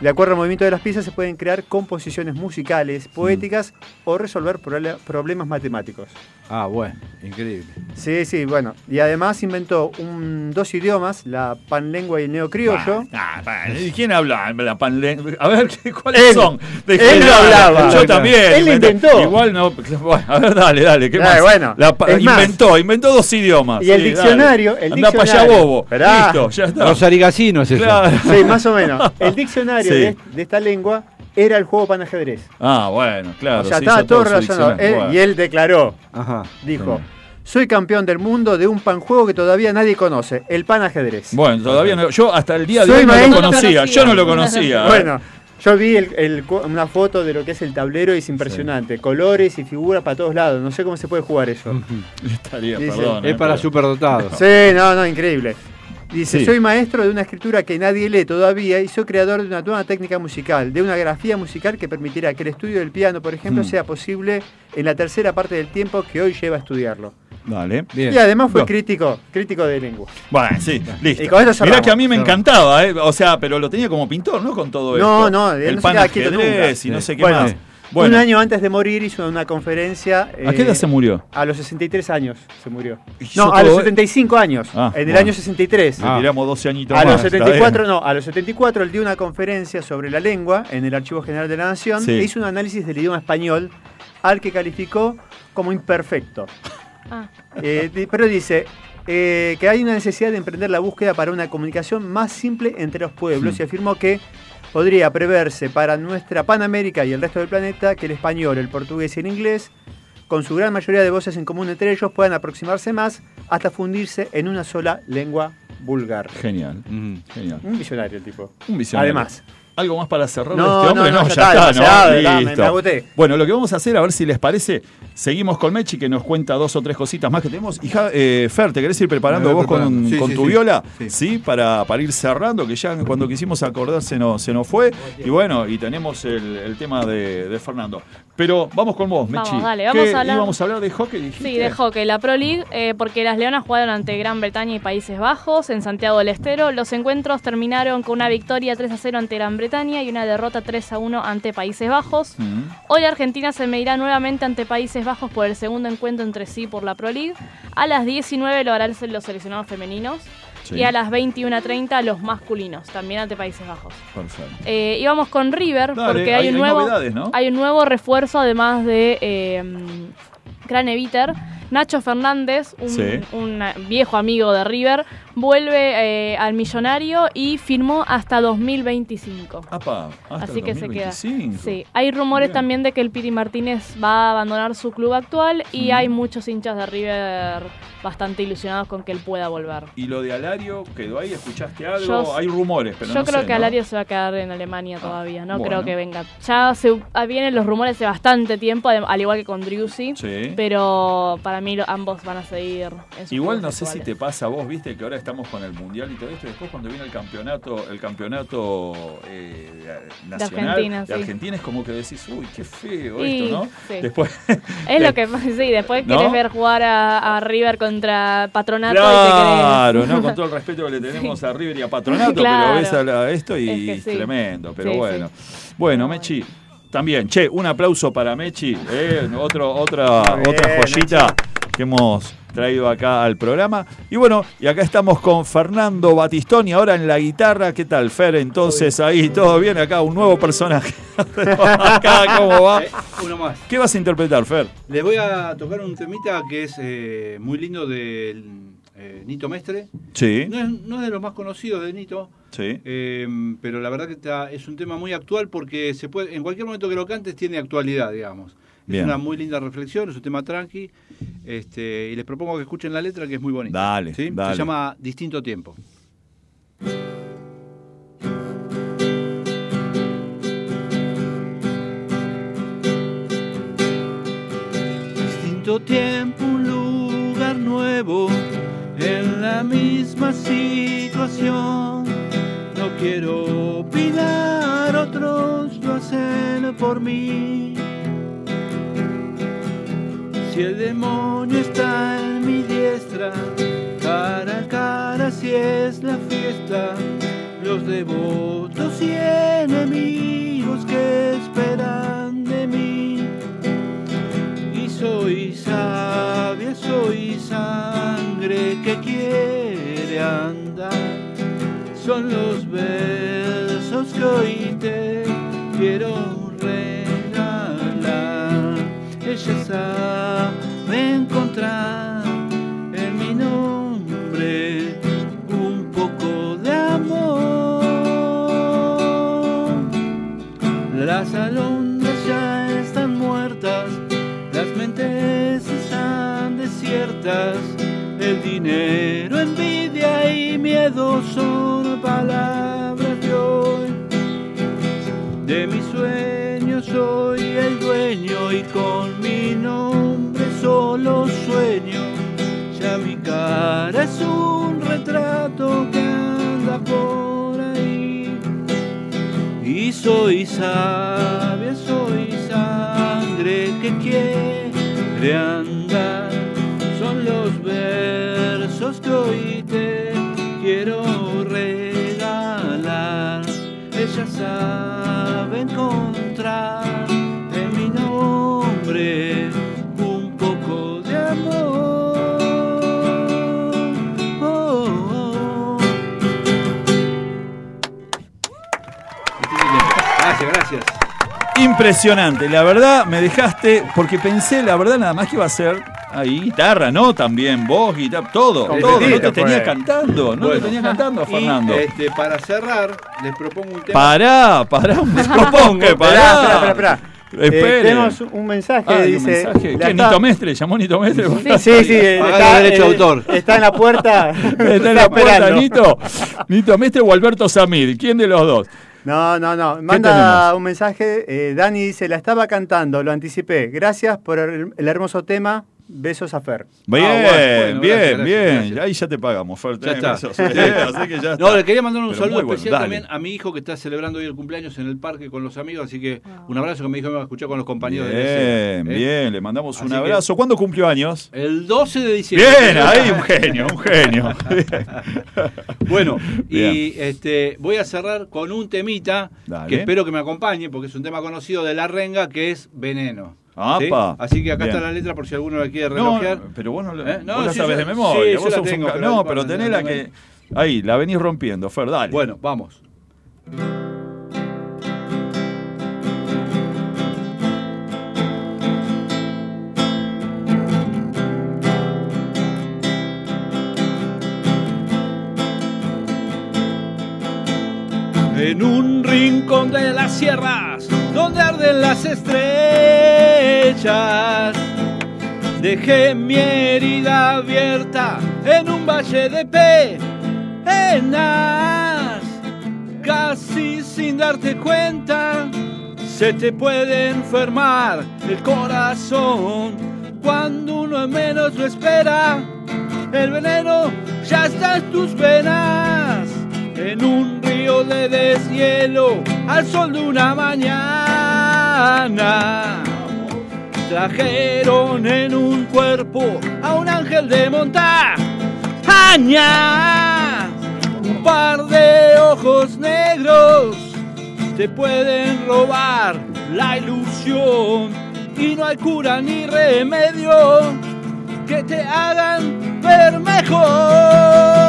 de acuerdo al movimiento de las piezas se pueden crear composiciones musicales, poéticas o resolver problemas matemáticos. Ah, bueno. Increíble. Sí, sí, bueno. Y además inventó un- dos idiomas, la panlengua y el neocriollo. Ah, ¿y ¿Quién habla? La panle- A ver, ¿qué- ¿cuáles Él. son? Él quién lo habla? hablaba. Yo también. Él lo inventé. inventó. Igual no. Bueno, a ver, dale, dale. ¿Qué Ah, más? bueno, La más. inventó, inventó dos idiomas. Y el Sí, diccionario, dale. el Andá para allá, bobo. Esperá. Listo, ya está. Rosarigacino es eso. Claro. Sí, más o menos. El diccionario <laughs> Sí. de, de esta lengua era el juego panajedrez. Ah, bueno, claro. o sea, se estaba todo relacionado. Él- Bueno. y él declaró, Ajá. dijo, soy campeón del mundo de un panjuego que todavía nadie conoce, el panajedrez. Bueno, todavía no. Yo hasta el día de Soy hoy no lo conocía. Yo no lo conocía. ¿eh? Bueno, yo vi el- el cu- una foto de lo que es el tablero y es impresionante. Colores y figuras para todos lados. No sé cómo se puede jugar eso. <laughs> Estaría, Dice- perdón. Es eh, para pero- superdotados. Sí, no, no, increíble. Dice, Sí. soy maestro de una escritura que nadie lee todavía y soy creador de una nueva técnica musical, de una grafía musical que permitirá que el estudio del piano, por ejemplo, Mm. sea posible en la tercera parte del tiempo que hoy lleva a estudiarlo. Dale. Bien. Y además fue crítico, crítico de lengua. Bueno, sí, listo. Y con cerramos. Mirá que a mí me Cerramos. encantaba, ¿eh? O sea, pero lo tenía como pintor, ¿no? Con todo No, esto. no, él el no pan ajedrez y no sé qué Bueno, más. Un año antes de morir hizo una conferencia. ¿a qué eh, edad se murió? A los 63 años se murió. No, a los todo- 75 años. Ah, en el bueno. año 63. Le tiramos 12 añitos A más. los está 74, bien. no, a los 74 él dio una conferencia sobre la lengua en el Archivo General de la Nación Sí. e hizo un análisis del idioma español al que calificó como imperfecto. Ah, Eh, pero dice eh, que hay una necesidad de emprender la búsqueda para una comunicación más simple entre los pueblos Sí. y afirmó que podría preverse para nuestra Panamérica y el resto del planeta que el español, el portugués y el inglés, con su gran mayoría de voces en común entre ellos, puedan aproximarse más hasta fundirse en una sola lengua vulgar. Genial, Ujú. genial. Un visionario el tipo. Un visionario. Además. ¿Algo más para cerrar No, este hombre? no, No, no, ya, ya está, está, demasiado, ¿no? ya, me- Listo. me agoté. Bueno, lo que vamos a hacer, a ver si les parece, seguimos con Mechi que nos cuenta dos o tres cositas más que tenemos. Y Ja- eh, Fer, ¿te querés ir preparando Me vos con, preparando. Sí, con sí, tu sí. viola? Sí. para, para ir cerrando, que ya cuando quisimos acordar se nos, se nos fue. Y bueno, y tenemos el, el tema de, de Fernando. Pero vamos con vos, Vamos, Mechi. dale, vamos ¿Qué a hablar- íbamos a hablar de hockey? dijiste? Sí, de hockey, la Pro League, eh, porque las Leonas jugaron ante Gran Bretaña y Países Bajos en Santiago del Estero. Los encuentros terminaron con una victoria 3 a 0 ante Gran Bretaña Bretaña y una derrota 3 a 1 ante Países Bajos. Hoy Argentina se medirá nuevamente ante Países Bajos por el segundo encuentro entre sí por la Pro League. A las 19 lo harán los seleccionados femeninos. Sí. Y a las 21.30 los masculinos, también ante Países Bajos. Perfecto. Eh, y vamos con River, Dale, porque hay- hay, un nuevo, hay un nuevo refuerzo además de eh, Craneviter. Nacho Fernández, un, Sí. un viejo amigo de River, vuelve eh, al millonario y firmó hasta 2025. Apa, hasta Así que se queda. 2025. Sí, hay rumores Bien. también de que el Piri Martínez va a abandonar su club actual y Mm. hay muchos hinchas de River bastante ilusionados con que él pueda volver. ¿Y lo de Alario quedó ahí? ¿Escuchaste algo? Yo- hay rumores, pero Yo no creo sé, que ¿no? Alario se va a quedar en Alemania todavía, no bueno. creo que venga. Ya se, ah, vienen los rumores hace bastante tiempo, al igual que con Driussi, Sí. pero para mí ambos van a seguir en sus Igual no sé si te pasa a vos, viste que ahora estamos con el mundial y todo esto, y después cuando viene el campeonato, el campeonato eh, nacional Argentina, de sí. Argentina es como que decís, uy, qué feo Y, esto, ¿no? sí. Después <laughs> Es lo <laughs> que sí, después ¿No? querés ver jugar a, a River contra Patronato y te Claro. ¿no? Con <laughs> todo el respeto que le tenemos Sí. a River y a Patronato, Claro. pero ves a la- esto y Es que sí. tremendo, pero Sí, bueno. Bueno, Mechi, también, che, un aplauso para Mechi, eh, otro, otra, bien, otra joyita que hemos traído acá al programa. Y bueno, y acá estamos con Fernando Batistoni, ahora en la guitarra. ¿Qué tal, Fer? Entonces ahí, todo bien acá, un nuevo personaje. <laughs> acá, ¿cómo va? Eh, uno más. ¿Qué vas a interpretar, Fer? Les voy a tocar un temita que es eh, muy lindo del eh, Nito Mestre. Sí. No es, no es de los más conocidos de Nito, Sí. eh, pero la verdad que está- es un tema muy actual porque se puede, en cualquier momento que lo cantes tiene actualidad, digamos. Bien. Es una muy linda reflexión, es un tema tranqui. Este, y les propongo que escuchen la letra que es muy bonita. Dale, ¿sí? dale. Se llama Distinto Tiempo. Distinto tiempo, un lugar nuevo, en la misma situación. No quiero opinar, otros lo hacen por mí. Si el demonio está en mi diestra, cara a cara si es la fiesta, los devotos y enemigos que esperan de mí. Y soy sabia, soy sangre que quiere andar. Son los versos que hoy te quiero Ella sabe encontrar en mi nombre un poco de amor. Las alondras ya están muertas, las mentes están desiertas. El dinero, envidia y miedo son palabras de hoy. De mis sueños soy el dueño y con nombre solo sueño. Ya mi cara es un retrato que anda por ahí. Y soy sabia, soy sangre que quiere andar. Son los versos que hoy Impresionante, la verdad me dejaste, porque pensé, la verdad, nada más que iba a ser ahí guitarra, ¿no? También voz, guitarra, todo, todo. No te tenía cantando, no te tenía cantando, Y, Fernando. este, para cerrar, les propongo un tema. Pará, pará, <laughs> un propongo, pará. esperá, esperá, esperá. Eh, tenemos un mensaje, Ah, hay un dice. mensaje. ¿Qué, Nito Mestre? ¿Llamó Nito Mestre? Sí, sí, Paga está, derecho de eh, autor. está en la puerta. <laughs> <laughs> Está en la puerta, Nito. Nito Mestre o Alberto Samid. ¿Quién de los dos? No, no, no. Manda un mensaje. eh, Dani dice, la estaba cantando, lo anticipé. Gracias por el, el hermoso tema. Besos a Fer. Bien, Ah, bueno, bien, gracias, bien. gracias. Ahí ya te pagamos, Fer. Ya está. <laughs> Así que ya No, le quería mandar un Pero saludo bueno, especial dale. también a mi hijo que está celebrando hoy el cumpleaños en el parque con los amigos, así que un abrazo que dijo que me va a escuchar con los compañeros de Bien, escena, ¿eh? bien, le mandamos un Así abrazo. ¿Cuándo cumplió años? El 12 de diciembre. Bien, ahí un genio, un genio. <laughs> Bueno, Bien. y este voy a cerrar con un temita Dale. que espero que me acompañe, porque es un tema conocido de La Renga, que es Veneno. Así que acá Bien. está la letra por si alguno la quiere No, relojear. pero vos no, ¿Eh? No, vos la sí, sabes yo- de memoria. sí, yo vos la sos un tengo, ca- pero no, pero no, tenés la no, que. Ahí, la venís rompiendo, Fer, dale. Bueno, vamos. En un rincón de las sierras, donde arden las estrellas, dejé mi herida abierta en un valle de penas. Casi sin darte cuenta, se te puede enfermar el corazón cuando uno menos lo espera. El veneno ya está en tus venas. En un río de deshielo, al sol de una mañana. Trajeron en un cuerpo a un ángel de montaña. Un par de ojos negros te pueden robar la ilusión. Y no hay cura ni remedio que te hagan ver mejor.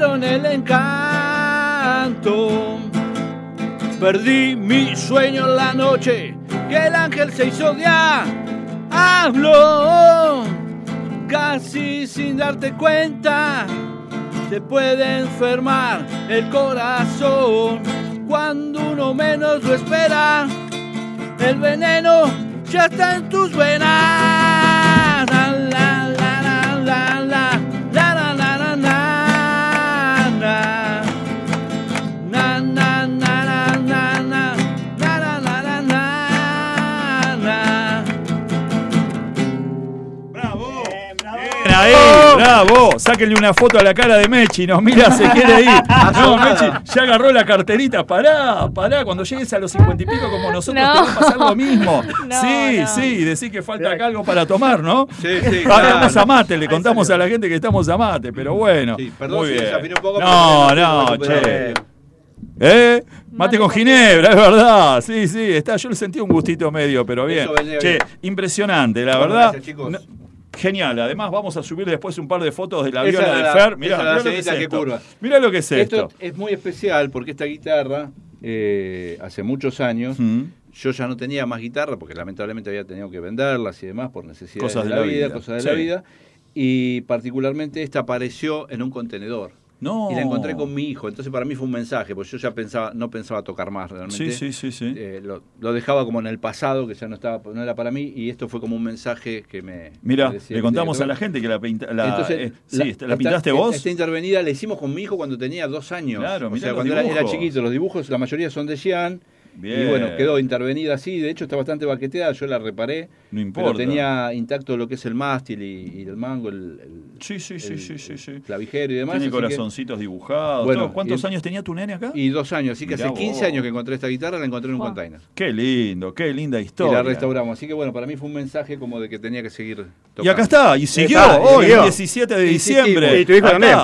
El encanto. Perdí mi sueño en la noche, que el ángel se hizo Hablo casi sin darte cuenta. Te puede enfermar el corazón cuando uno menos lo espera. El veneno ya está en tus venas. Ahí, bravo. Sáquenle una foto a la cara de Mechi. Nos mira, se quiere ir. <laughs> No, Mechi ya agarró la carterita. Pará, pará. Cuando llegues a los cincuenta y pico, como nosotros, No. te va a pasar lo mismo. <laughs> No, sí, no. sí. Decir que falta acá algo para tomar, ¿no? Sí, sí, Ah, claro. Estamos a mate, le contamos a la gente que estamos a mate, pero bueno. perdón Muy si bien. desafiné un poco, No, no, che. ¿Eh? Mate con ginebra, es verdad. Sí, sí, está. Yo le sentí un gustito medio, pero bien. Eso Che, impresionante, la verdad. gracias, chicos. No- Genial, además vamos a subir después un par de fotos de la Esa viola de Fer. Mirá, mirá lo que es esto. curva. Mirá lo que es esto. Esto es muy especial porque esta guitarra, eh, hace muchos años, yo ya no tenía más guitarra porque lamentablemente había tenido que venderlas y demás por necesidades Cosas de, la, la vida, vida, cosas de sí. la vida. Y particularmente esta apareció en un contenedor. No. Y la encontré con mi hijo. Entonces para mí fue un mensaje, porque yo ya pensaba, no pensaba tocar más realmente. Sí, sí, sí, sí. Eh, lo, lo dejaba como en el pasado, que ya no estaba, no era para mí, y esto fue como un mensaje que me. Mira, me le contamos a la gente que la, pinta, ver. la, Entonces, eh, sí, ¿la, esta- pintaste esta- vos? Esta intervenida la hicimos con mi hijo cuando tenía dos años. Claro, o sea, cuando era, chiquito. Los dibujos, la mayoría son de Jean. Bien. Y bueno, quedó intervenida así. De hecho, está bastante baqueteada. Yo la reparé. No importa. Pero tenía intacto lo que es el mástil y, y el mango, el, el- Sí, sí, sí, el sí, sí, sí. clavijero y demás. Tiene que- corazoncitos dibujados. Bueno, todo. ¿Cuántos y- años tenía tu nene acá? Y dos años. Así que Mirá hace 15 vos. años que encontré esta guitarra, la encontré en un container. Qué lindo, qué linda Y historia. la restauramos. Así que bueno, para mí fue un mensaje como de que tenía que seguir tocando. Y acá está, y siguió Está, hoy, siguió. el 17 de diciembre. Y tu hijo Acá. también.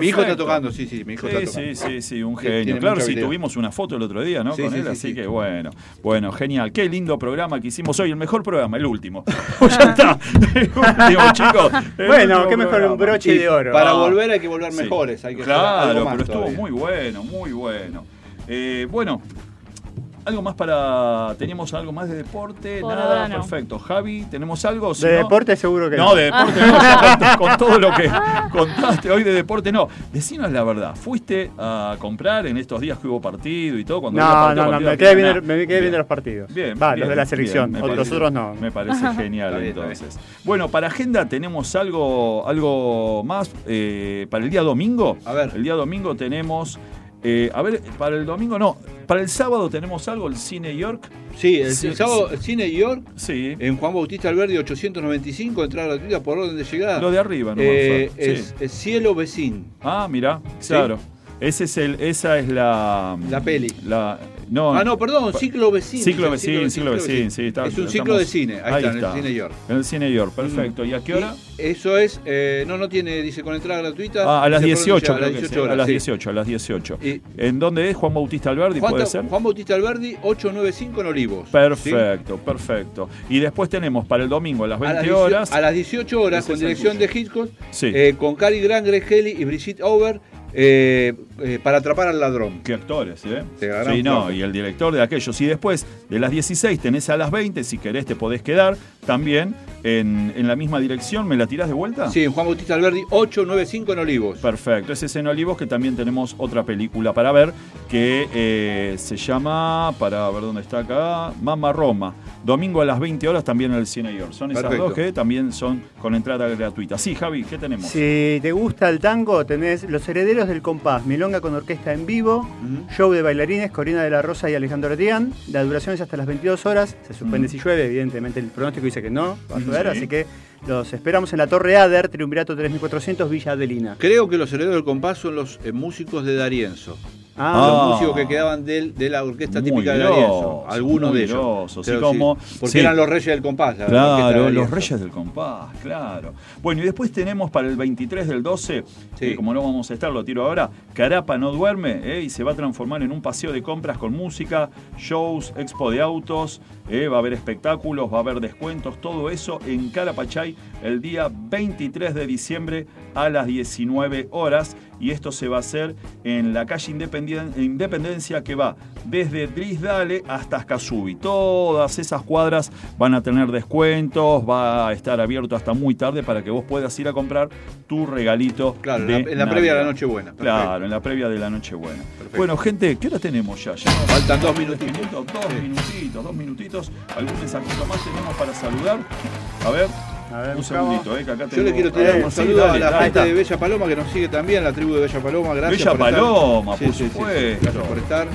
Mi hijo está tocando, sí, sí, mi hijo sí, está tocando. Sí, sí, sí, un genio. claro, sí, habilidad. tuvimos una foto el otro día, ¿no? Sí, Con sí, él, sí, así sí. que bueno. Bueno, genial. Qué lindo programa que hicimos hoy. El mejor programa, el último. Pues <laughs> <laughs> ya está. <laughs> El último, chicos. El Bueno, último qué mejor un broche de oro. Para Ah. volver hay que volver Sí. mejores. Hay que Claro, pero estuvo todavía. muy bueno, muy bueno. Eh, bueno, algo más para. ¿Teníamos algo más de deporte? Por Nada, no. perfecto. Javi, ¿tenemos algo? Si De no- deporte seguro que no. No, de deporte no, <laughs> con, todo lo que contaste hoy de deporte no. Decinos la verdad, ¿fuiste a comprar en estos días que hubo partido y todo? Cuando No, partido, no, no, partido, me quedé me Bien. los partidos. Bien, Va, bien, los de la bien, selección, me otros parece- otros no. Me parece <laughs> genial bien, entonces. Bueno, para agenda tenemos algo, algo más eh, para el día domingo. A ver. El día domingo tenemos, eh, a ver, para el domingo no, para el sábado tenemos algo, el Cine York. Sí, el, Sí, el sábado sí. Cine York Sí. en Juan Bautista Alberdi 895, entrada gratuita por orden de llegada. Lo de arriba, nomás, Eh, es, es Cielo Vecín. Ah, mira, claro. Ese es el, esa es la. La peli. La, no, Ah, no, perdón, Ciclo Vecín. Ciclo Vecín, Ciclo Vecín, sí. está- es un estamos- ciclo de cine, ahí, está, en el Cine York. En el Cine York, perfecto. ¿Y a qué hora? Y eso es, eh, no, no tiene, dice con entrada gratuita. Ah, a las Dice por 18, dónde creo que a las sí, 18 a las sí. 18, a las 18. Y- ¿En dónde es? Juan Bautista Alberdi, Juan, puede ser. Juan Bautista Alberdi 895 en Olivos. Perfecto, perfecto. Y después tenemos para el domingo a las ¿sí? A 20 las 18 horas. A las 18 horas, con dirección de Hitchcock, Sí. eh, con Cary Grant, Greg Kelly y Brigitte Over, eh, eh, para atrapar al ladrón. Qué actores, ¿eh? Te Sí, no, y el director de aquellos. Y después, de las 16 tenés a las 20, si querés te podés quedar también en, en la misma dirección. ¿Me la tirás de vuelta? Sí, en Juan Bautista Alberdi 895 en Olivos. Perfecto, ese es en Olivos que también tenemos otra película para ver que eh, se llama, para ver dónde está acá, Mama Roma. Domingo a las 20 horas también en el Cine York. Son esas Perfecto. dos que también son con entrada gratuita. Sí, Javi, ¿qué tenemos? Si te gusta el tango, tenés Los Herederos del Compás, Milonga con orquesta en vivo, show de bailarines, Corina de la Rosa y Alejandro Díaz. La duración es hasta las 22 horas. Se suspende Mm. si llueve, evidentemente el pronóstico dice que no, va a llover, sí. así que los esperamos en la Torre Ader, Triunvirato 3400, Villa Adelina. Creo que los herederos del compás son los eh, músicos de Darienzo. Ah, los Ah. músicos que quedaban del- de, la orquesta típica de grosos, Darienzo. Algunos de ellos. que como- Porque sí. eran los reyes del compás. la de Claro, los. Reyes del Compás, claro. Bueno, y después tenemos para el 23 del 12, Sí. que como no vamos a estar, lo tiro ahora, Carapa no duerme eh, y se va a transformar en un paseo de compras con música, shows, expo de autos, eh, va a haber espectáculos, va a haber descuentos, todo eso en Carapachay el día 23 de diciembre a las 19 horas. Y esto se va a hacer en la calle Independencia que va desde Drisdale hasta Ascasubi. Todas esas cuadras van a tener descuentos, va a estar abierto hasta muy tarde para que vos puedas ir a comprar tu regalito. Claro, en la- en la previa de la. Nochebuena. Claro, en la previa de la Nochebuena. Bueno, gente, ¿qué hora tenemos ya? Faltan dos minutitos. minutos, dos minutitos, dos minutitos. ¿Algún mensajito más tenemos para saludar? A ver, A ver, un buscamos. segundito, eh, que acá Yo le quiero tirar un sí, saludo dale, a la dale. gente de Bella Paloma que nos sigue también, la tribu de Bella Paloma. Gracias Bella por estar. Paloma, Sí, por sí, sí, sí. supuesto. Gracias por estar.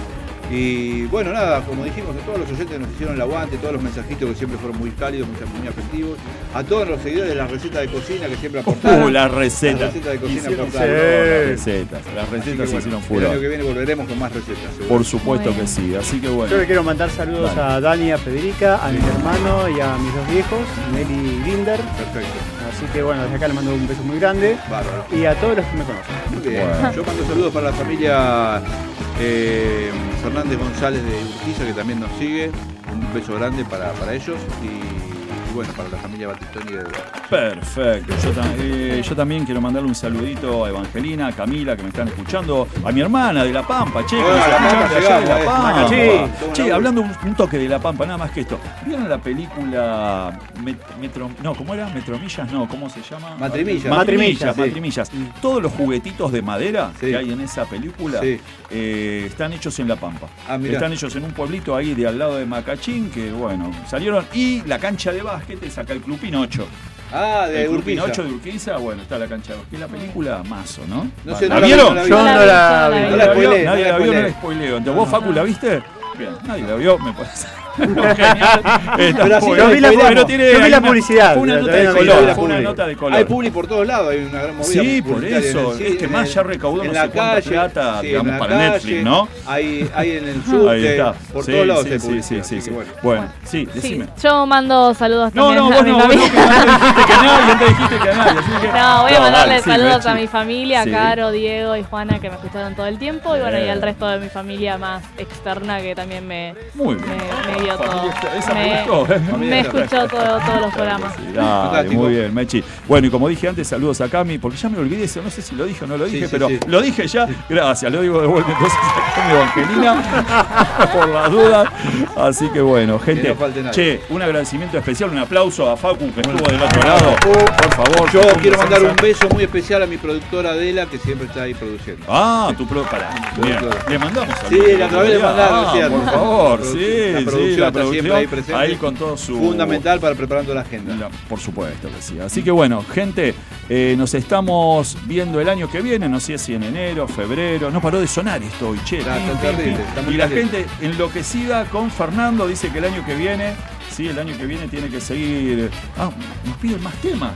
Y bueno, nada, como dijimos, a todos los oyentes que nos hicieron el aguante, todos los mensajitos que siempre fueron muy cálidos, muy, muy afectivos, a todos los seguidores de las recetas de cocina que siempre aportaron. Uh, las recetas. Las recetas de cocina Hicieron aportaron. las recetas. Las recetas bueno, hicieron El furor. año que viene volveremos con más recetas. seguro. Por supuesto Muy que sí. Así que Yo bueno. le quiero mandar saludos Dale. a Dani, a Federica, a mi hermano y a mis dos viejos, Nelly y Linder. Perfecto. Así que bueno, desde acá les mando un beso muy grande Bárbaro. y a todos los que me conocen. Muy bien. Bueno. Yo mando saludos para la familia eh, Fernández González de Urquiza, que también nos sigue. Un beso grande para, para ellos y, bueno, para la familia Batistoni de Perfecto. Yo, ta- eh, yo también quiero mandarle un saludito a Evangelina, a Camila, que me están escuchando, a mi hermana de La Pampa, che, que La Pampa, de allá de llegamos, La eh. Pampa. Sí. Che, hablando un, un toque de La Pampa, nada más que esto. ¿Vieron la película Met- Metro, no, ¿cómo era? Metromillas, no, ¿cómo se llama? Matrimillas. Matrimillas, Matrimillas, sí. Matrimillas. Todos los juguetitos de madera Sí. que hay en esa película Sí. eh, están hechos en La Pampa. Ah, están hechos en un pueblito ahí de al lado de Macachín, que bueno, salieron. Y la cancha de básquet es acá el Club Pinocho. Ah, de el Club Urquiza. Pinocho de Urquiza, bueno, está la cancha de básquet. La película Mazo, ¿no? No sé, ¿La no la vi, vieron? no la vi. Yo No la vi, Nadie la vio, no la spoileo. Entonces, ¿vos, Facu, la viste? Bien, nadie la vio, me parece. Pero yo vi la- Pero tiene yo vi la una- publicidad, Fue una nota de no color. Fue una nota de color. Hay publi por todos lados, hay una gran movida. Sí, por eso. Es que más ya recaudó no la sé cuánta plata, digamos, para Netflix, ¿no? Hay, hay en el <laughs> Ahí subte, está. por todos lados sí, hay sí, publicidad, sí, sí, bueno. Bueno, sí, decime. yo mando saludos No, también no, a vos mi no, vos no, familia. que antes dijiste que dijiste que nadie. así que- No, voy a No, mandarle dale, saludos a mi familia, Sí. a Caro, Diego y Juana que me escucharon todo el tiempo y bueno, y al resto de mi familia más externa que también me, Muy me, bien. me vio vio todo. Familia- esa me Me, gustó, ¿eh? me escuchó todo- todos los programas. Dale, muy bien, Mechi. Bueno, y como dije antes, saludos a Cami, porque ya me olvidé eso, no sé si lo dije o no lo dije, sí, pero sí. lo dije ya. Gracias, lo digo de vuelta entonces <laughs> a Cami Evangelina, <laughs> por las dudas. Así que bueno, gente. no falte nadie. che, un agradecimiento especial, un aplauso a Facu que estuvo del otro lado. Por favor. Yo quiero mandar un beso. muy especial a mi productora Adela, que siempre está ahí produciendo. Ah, tu pro. Pará. Bien. Le mandamos Sí, le acabé de mandar Ah, por favor, La sí, la sí, la producción ahí presente. ahí con todo su Fundamental para preparando la agenda. Por supuesto que sí. Así que bueno, gente, eh, nos estamos viendo el año que viene, no sé si en enero, febrero. No paró de sonar esto hoy, che. Está- pim, está pim, terrible, pim. está muy y la gente enloquecida con Fernando dice que el año que viene, sí, el año que viene tiene que seguir. Ah, nos piden más temas.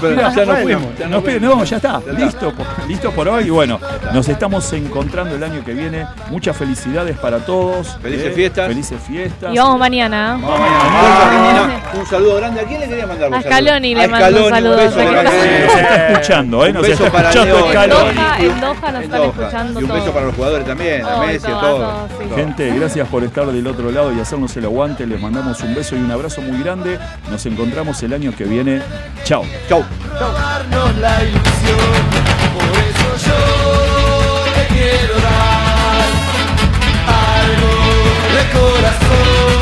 Pero ya nos bueno, fuimos, ya piden- fuimos. no, ya está, Ya está. listo, por, listo por hoy. Y bueno, nos estamos encontrando el año que viene. Muchas felicidades para todos. Felices eh, fiestas. Felices fiestas. y vamos mañana. Vamos mañana. Un saludo grande. ¿A quién le quería mandar un A saludo? Scaloni le A mando un Scaloni, saludo, beso que. Nos está escuchando, ¿eh? Un Nos beso está para escuchando Scaloni. Doha, en Doha nos están escuchando Y un beso para los jugadores también, a Messi, a todo, todos. todo, sí. Todo. Gente, gracias por estar del otro lado y hacernos el aguante. Les mandamos un beso y un abrazo muy grande. Nos encontramos el año que viene. Chao. Chau. darnos la ilusión. Por eso yo te quiero dar algo de corazón.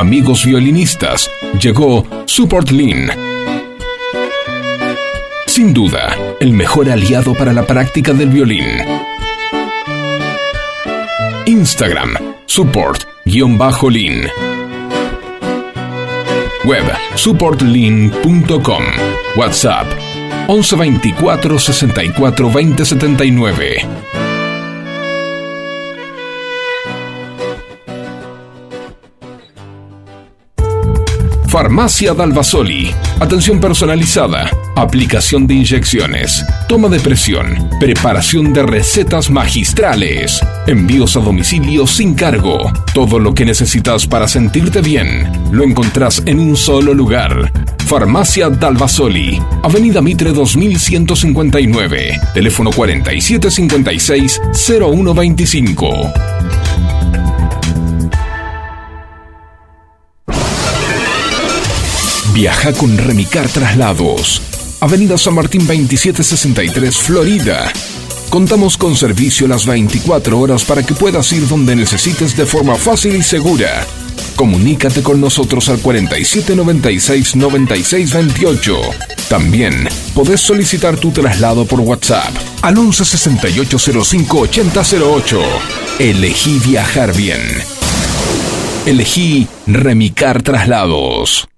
Amigos violinistas, llegó Support Lean. Sin duda, el mejor aliado para la práctica del violín. Instagram, support-lean. Web, supportlean.com. WhatsApp, 11 24 64 20 79. Farmacia Dalvasoli. Atención personalizada. Aplicación de inyecciones. Toma de presión. Preparación de recetas magistrales. Envíos a domicilio sin cargo. Todo lo que necesitas para sentirte bien. Lo encontrás en un solo lugar. Farmacia Dalvasoli. Avenida Mitre 2159. Teléfono 4756 0125. Viaja con Remicar Traslados. Avenida San Martín 2763, Florida. Contamos con servicio las 24 horas para que puedas ir donde necesites de forma fácil y segura. Comunícate con nosotros al 4796 9628. También podés solicitar tu traslado por WhatsApp al 116805 8008. Elegí viajar bien. Elegí Remicar Traslados.